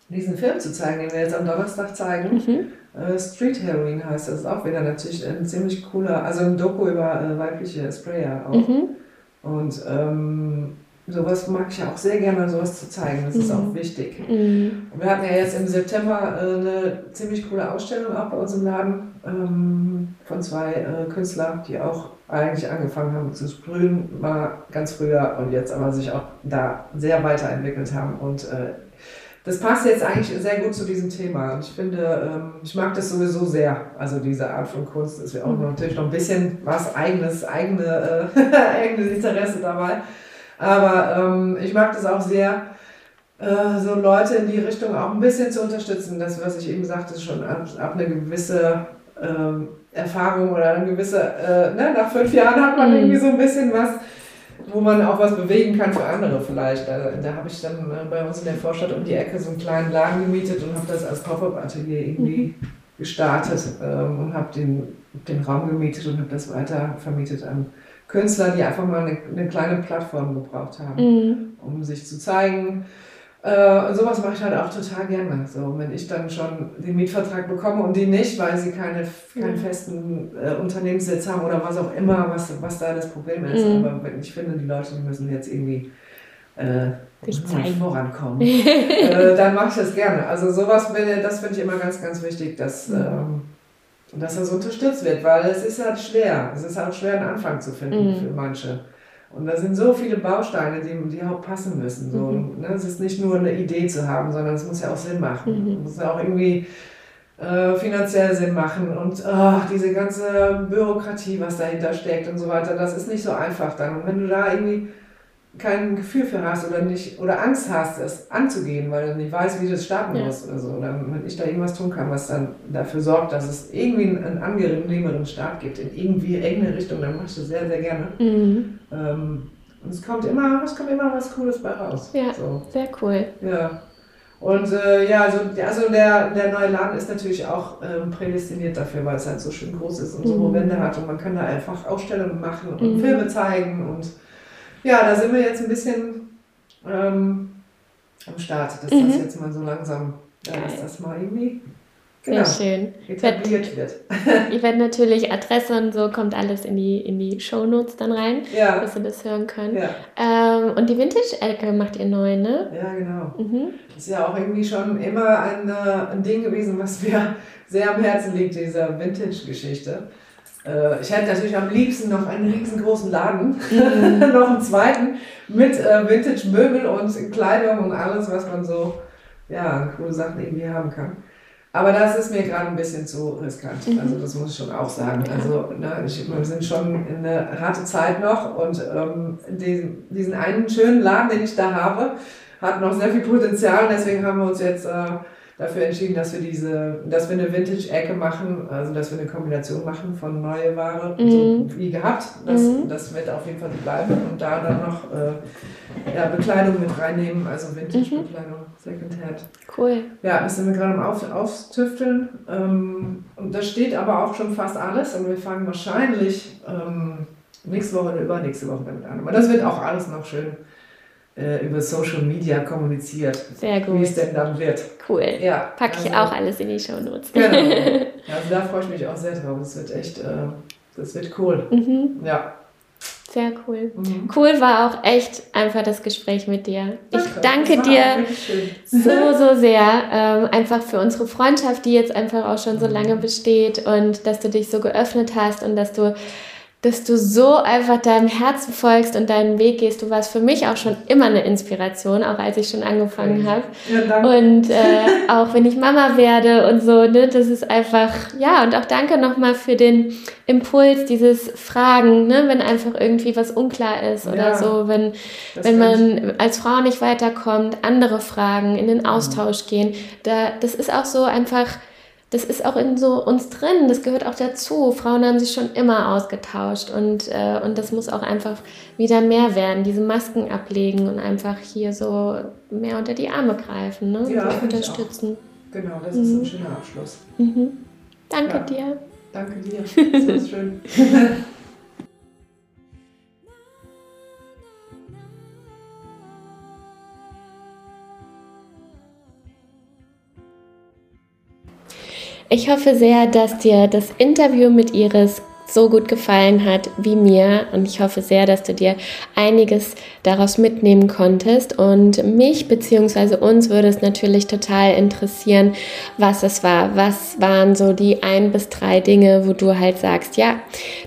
diesen Film zu zeigen, den wir jetzt am Donnerstag zeigen. Mhm. Äh, Street Heroin heißt das. Ist auch wieder natürlich ein ziemlich cooler, also ein Doku über äh, weibliche Sprayer auch. Mhm. Und ähm, sowas mag ich ja auch sehr gerne, sowas zu zeigen. Das ist mhm. auch wichtig. Mhm. Wir hatten ja jetzt im September äh, eine ziemlich coole Ausstellung auch bei uns im Laden ähm, von zwei äh, Künstlern, die auch eigentlich angefangen haben zu sprühen, mal ganz früher und jetzt aber sich auch da sehr weiterentwickelt haben. Und äh, das passt jetzt eigentlich sehr gut zu diesem Thema. Und ich finde, ähm, ich mag das sowieso sehr. Also diese Art von Kunst ist ja auch mhm. natürlich noch ein bisschen was eigenes, eigene, eigenes Interesse dabei. Aber ähm, ich mag das auch sehr, äh, so Leute in die Richtung auch ein bisschen zu unterstützen. Das, was ich eben sagte, schon ab, ab eine gewisse ähm, Erfahrung oder eine gewisse, äh, ne, nach fünf Jahren hat man mhm. irgendwie so ein bisschen was, wo man auch was bewegen kann für andere vielleicht. Da, da habe ich dann äh, bei uns in der Vorstadt um die Ecke so einen kleinen Laden gemietet und habe das als Pop-Up-Atelier irgendwie mhm. gestartet ähm, und habe den, den Raum gemietet und habe das weiter vermietet an Künstler, die einfach mal eine, eine kleine Plattform gebraucht haben, mhm. um sich zu zeigen. Äh, und sowas mache ich halt auch total gerne. So, wenn ich dann schon den Mietvertrag bekomme und die nicht, weil sie keine, keinen festen äh, Unternehmenssitz haben oder was auch immer, was, was da das Problem ist. Mhm. Aber ich finde, die Leute müssen jetzt irgendwie äh, vorankommen. äh, dann mache ich das gerne. Also sowas, das finde ich immer ganz, ganz wichtig, dass, mhm. ähm, dass das unterstützt wird, weil es ist halt schwer. Es ist halt schwer, einen Anfang zu finden mhm. für manche. Und da sind so viele Bausteine, die, die auch passen müssen. So. Mhm. Ne? Es ist nicht nur eine Idee zu haben, sondern es muss ja auch Sinn machen. Mhm. Es muss ja auch irgendwie äh, finanziell Sinn machen und oh, diese ganze Bürokratie, was dahinter steckt und so weiter, das ist nicht so einfach dann. Und wenn du da irgendwie kein Gefühl für hast oder nicht oder Angst hast, es anzugehen, weil du nicht weißt, wie du es starten ja. musst oder so. Oder wenn ich da irgendwas tun kann, was dann dafür sorgt, dass es irgendwie einen angenehmeren Start gibt, in irgendwie irgendeine Richtung, dann machst du sehr, sehr gerne. Mhm. Ähm, und es kommt immer, es kommt immer was Cooles bei raus. Ja, so. sehr cool. Ja. Und äh, ja, also, also der, der neue Laden ist natürlich auch ähm, prädestiniert dafür, weil es halt so schön groß ist und mhm. so Wände hat und man kann da einfach Ausstellungen machen und mhm. Filme zeigen und ja, da sind wir jetzt ein bisschen ähm, am Start, dass mhm. das jetzt mal so langsam, ja, dass das mal irgendwie Genau. Sehr schön. Etabliert wird. Ich werde natürlich Adresse und so kommt alles in die, in die Shownotes dann rein, ja. dass ihr das hören könnt. Ja. Ähm, und die Vintage-Ecke macht ihr neu, ne? Ja, genau. Mhm. Das ist ja auch irgendwie schon immer ein, äh, ein Ding gewesen, was mir sehr am Herzen liegt, diese Vintage-Geschichte. Äh, ich hätte natürlich am liebsten noch einen riesengroßen Laden, mhm. noch einen zweiten mit äh, Vintage-Möbel und Kleidung und alles, was man so, ja, coole Sachen irgendwie haben kann. Aber das ist mir gerade ein bisschen zu riskant. Mhm. Also das muss ich schon auch sagen. Also ne, ich, wir sind schon in eine harte Zeit noch und ähm, diesen, diesen einen schönen Laden, den ich da habe, hat noch sehr viel Potenzial. Deswegen haben wir uns jetzt äh, dafür entschieden, dass wir diese, dass wir eine Vintage-Ecke machen, also dass wir eine Kombination machen von neue Ware, mhm. so wie gehabt. Das, mhm. das wird auf jeden Fall bleiben und da dann noch äh, ja, Bekleidung mit reinnehmen, also Vintage-Bekleidung, mhm. Secondhand. Cool. Ja, das sind wir gerade am Auf, Auftüfteln. Ähm, und da steht aber auch schon fast alles und wir fangen wahrscheinlich ähm, nächste Woche oder übernächste Woche damit an. Aber das wird auch alles noch schön äh, über Social Media kommuniziert. Sehr gut. Wie es denn dann wird. Cool. Ja. Packe ich also, auch alles in die Show Notes. Genau. Also da freue ich mich auch sehr drauf. Das wird echt, äh, das wird cool. Mhm. Ja. Sehr cool. Mhm. Cool war auch echt einfach das Gespräch mit dir. Ich danke dir so, so sehr. Ähm, einfach für unsere Freundschaft, die jetzt einfach auch schon so mhm. lange besteht und dass du dich so geöffnet hast und dass du dass du so einfach deinem Herzen folgst und deinen Weg gehst. Du warst für mich auch schon immer eine Inspiration, auch als ich schon angefangen habe. Ja, und äh, auch wenn ich Mama werde und so, ne, das ist einfach, ja, und auch danke nochmal für den Impuls, dieses Fragen, ne, wenn einfach irgendwie was unklar ist oder ja, so, wenn, wenn man als Frau nicht weiterkommt, andere Fragen, in den. Austausch mhm. gehen. Da, das ist auch so einfach das ist auch in so uns drin, das gehört auch dazu. Frauen haben sich schon immer ausgetauscht und, äh, und das muss auch einfach wieder mehr werden, diese Masken ablegen und einfach hier so mehr unter die Arme greifen ne? ja, und unterstützen. Genau, das mhm. ist ein mhm. schöner Abschluss. Mhm. Danke ja. dir. Danke dir. Das war schön. Ich hoffe sehr, dass dir das Interview mit Iris so gut gefallen hat wie mir und ich hoffe sehr, dass du dir einiges daraus mitnehmen konntest und mich bzw. uns würde es natürlich total interessieren, was es war. Was waren so die ein bis drei Dinge, wo du halt sagst, ja,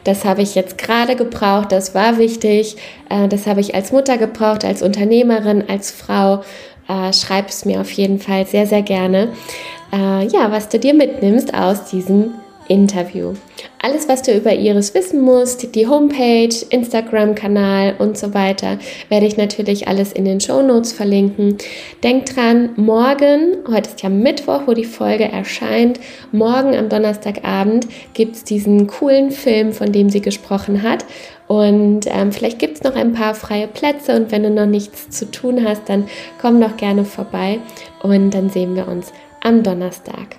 das habe ich jetzt gerade gebraucht, das war wichtig, äh, das habe ich als Mutter gebraucht, als Unternehmerin, als Frau. Äh, schreib es mir auf jeden Fall sehr, sehr gerne äh, ja, was du dir mitnimmst aus diesem Interview. Alles, was du über Iris wissen musst, die Homepage, Instagram-Kanal und so weiter, werde ich natürlich alles in den Show Notes verlinken. Denk dran, morgen, heute ist ja Mittwoch, wo die Folge erscheint, morgen am Donnerstagabend gibt es diesen coolen Film, von dem sie gesprochen hat. Und ähm, vielleicht gibt es noch ein paar freie Plätze und wenn du noch nichts zu tun hast, dann komm doch gerne vorbei und dann sehen wir uns am Donnerstag.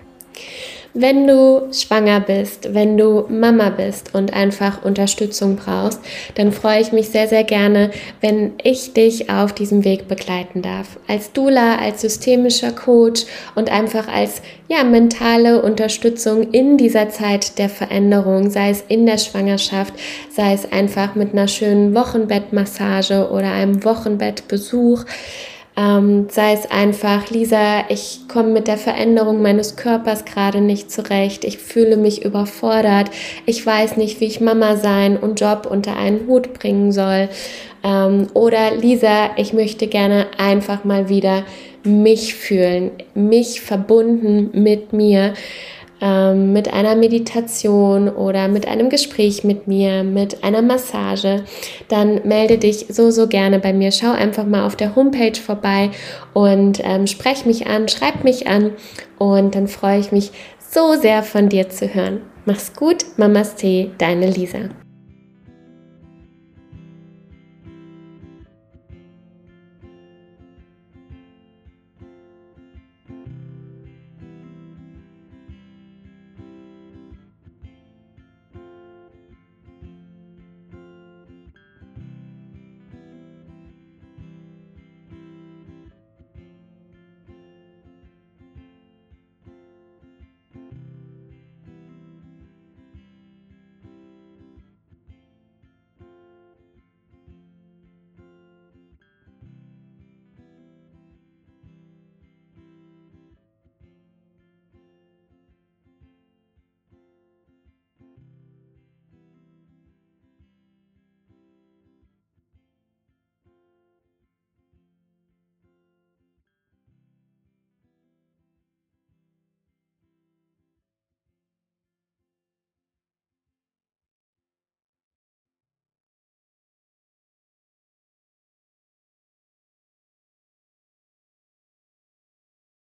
Wenn du schwanger bist, wenn du Mama bist und einfach Unterstützung brauchst, dann freue ich mich sehr, sehr gerne, wenn ich dich auf diesem Weg begleiten darf. Als Dula, als systemischer Coach und einfach als ja, mentale Unterstützung in dieser Zeit der Veränderung, sei es in der Schwangerschaft, sei es einfach mit einer schönen Wochenbettmassage oder einem Wochenbettbesuch. Ähm, sei es einfach, Lisa, ich komme mit der Veränderung meines Körpers gerade nicht zurecht. Ich fühle mich überfordert. Ich weiß nicht, wie ich Mama sein und Job unter einen Hut bringen soll. Ähm, oder Lisa, ich möchte gerne einfach mal wieder mich fühlen, mich verbunden mit mir ähm, mit einer Meditation oder mit einem Gespräch mit mir, mit einer Massage, dann melde dich so, so gerne bei mir. Schau einfach mal auf der Homepage vorbei und ähm, sprech mich an, schreib mich an und dann freue ich mich so sehr von dir zu hören. Mach's gut, Mamas Tee, deine Lisa.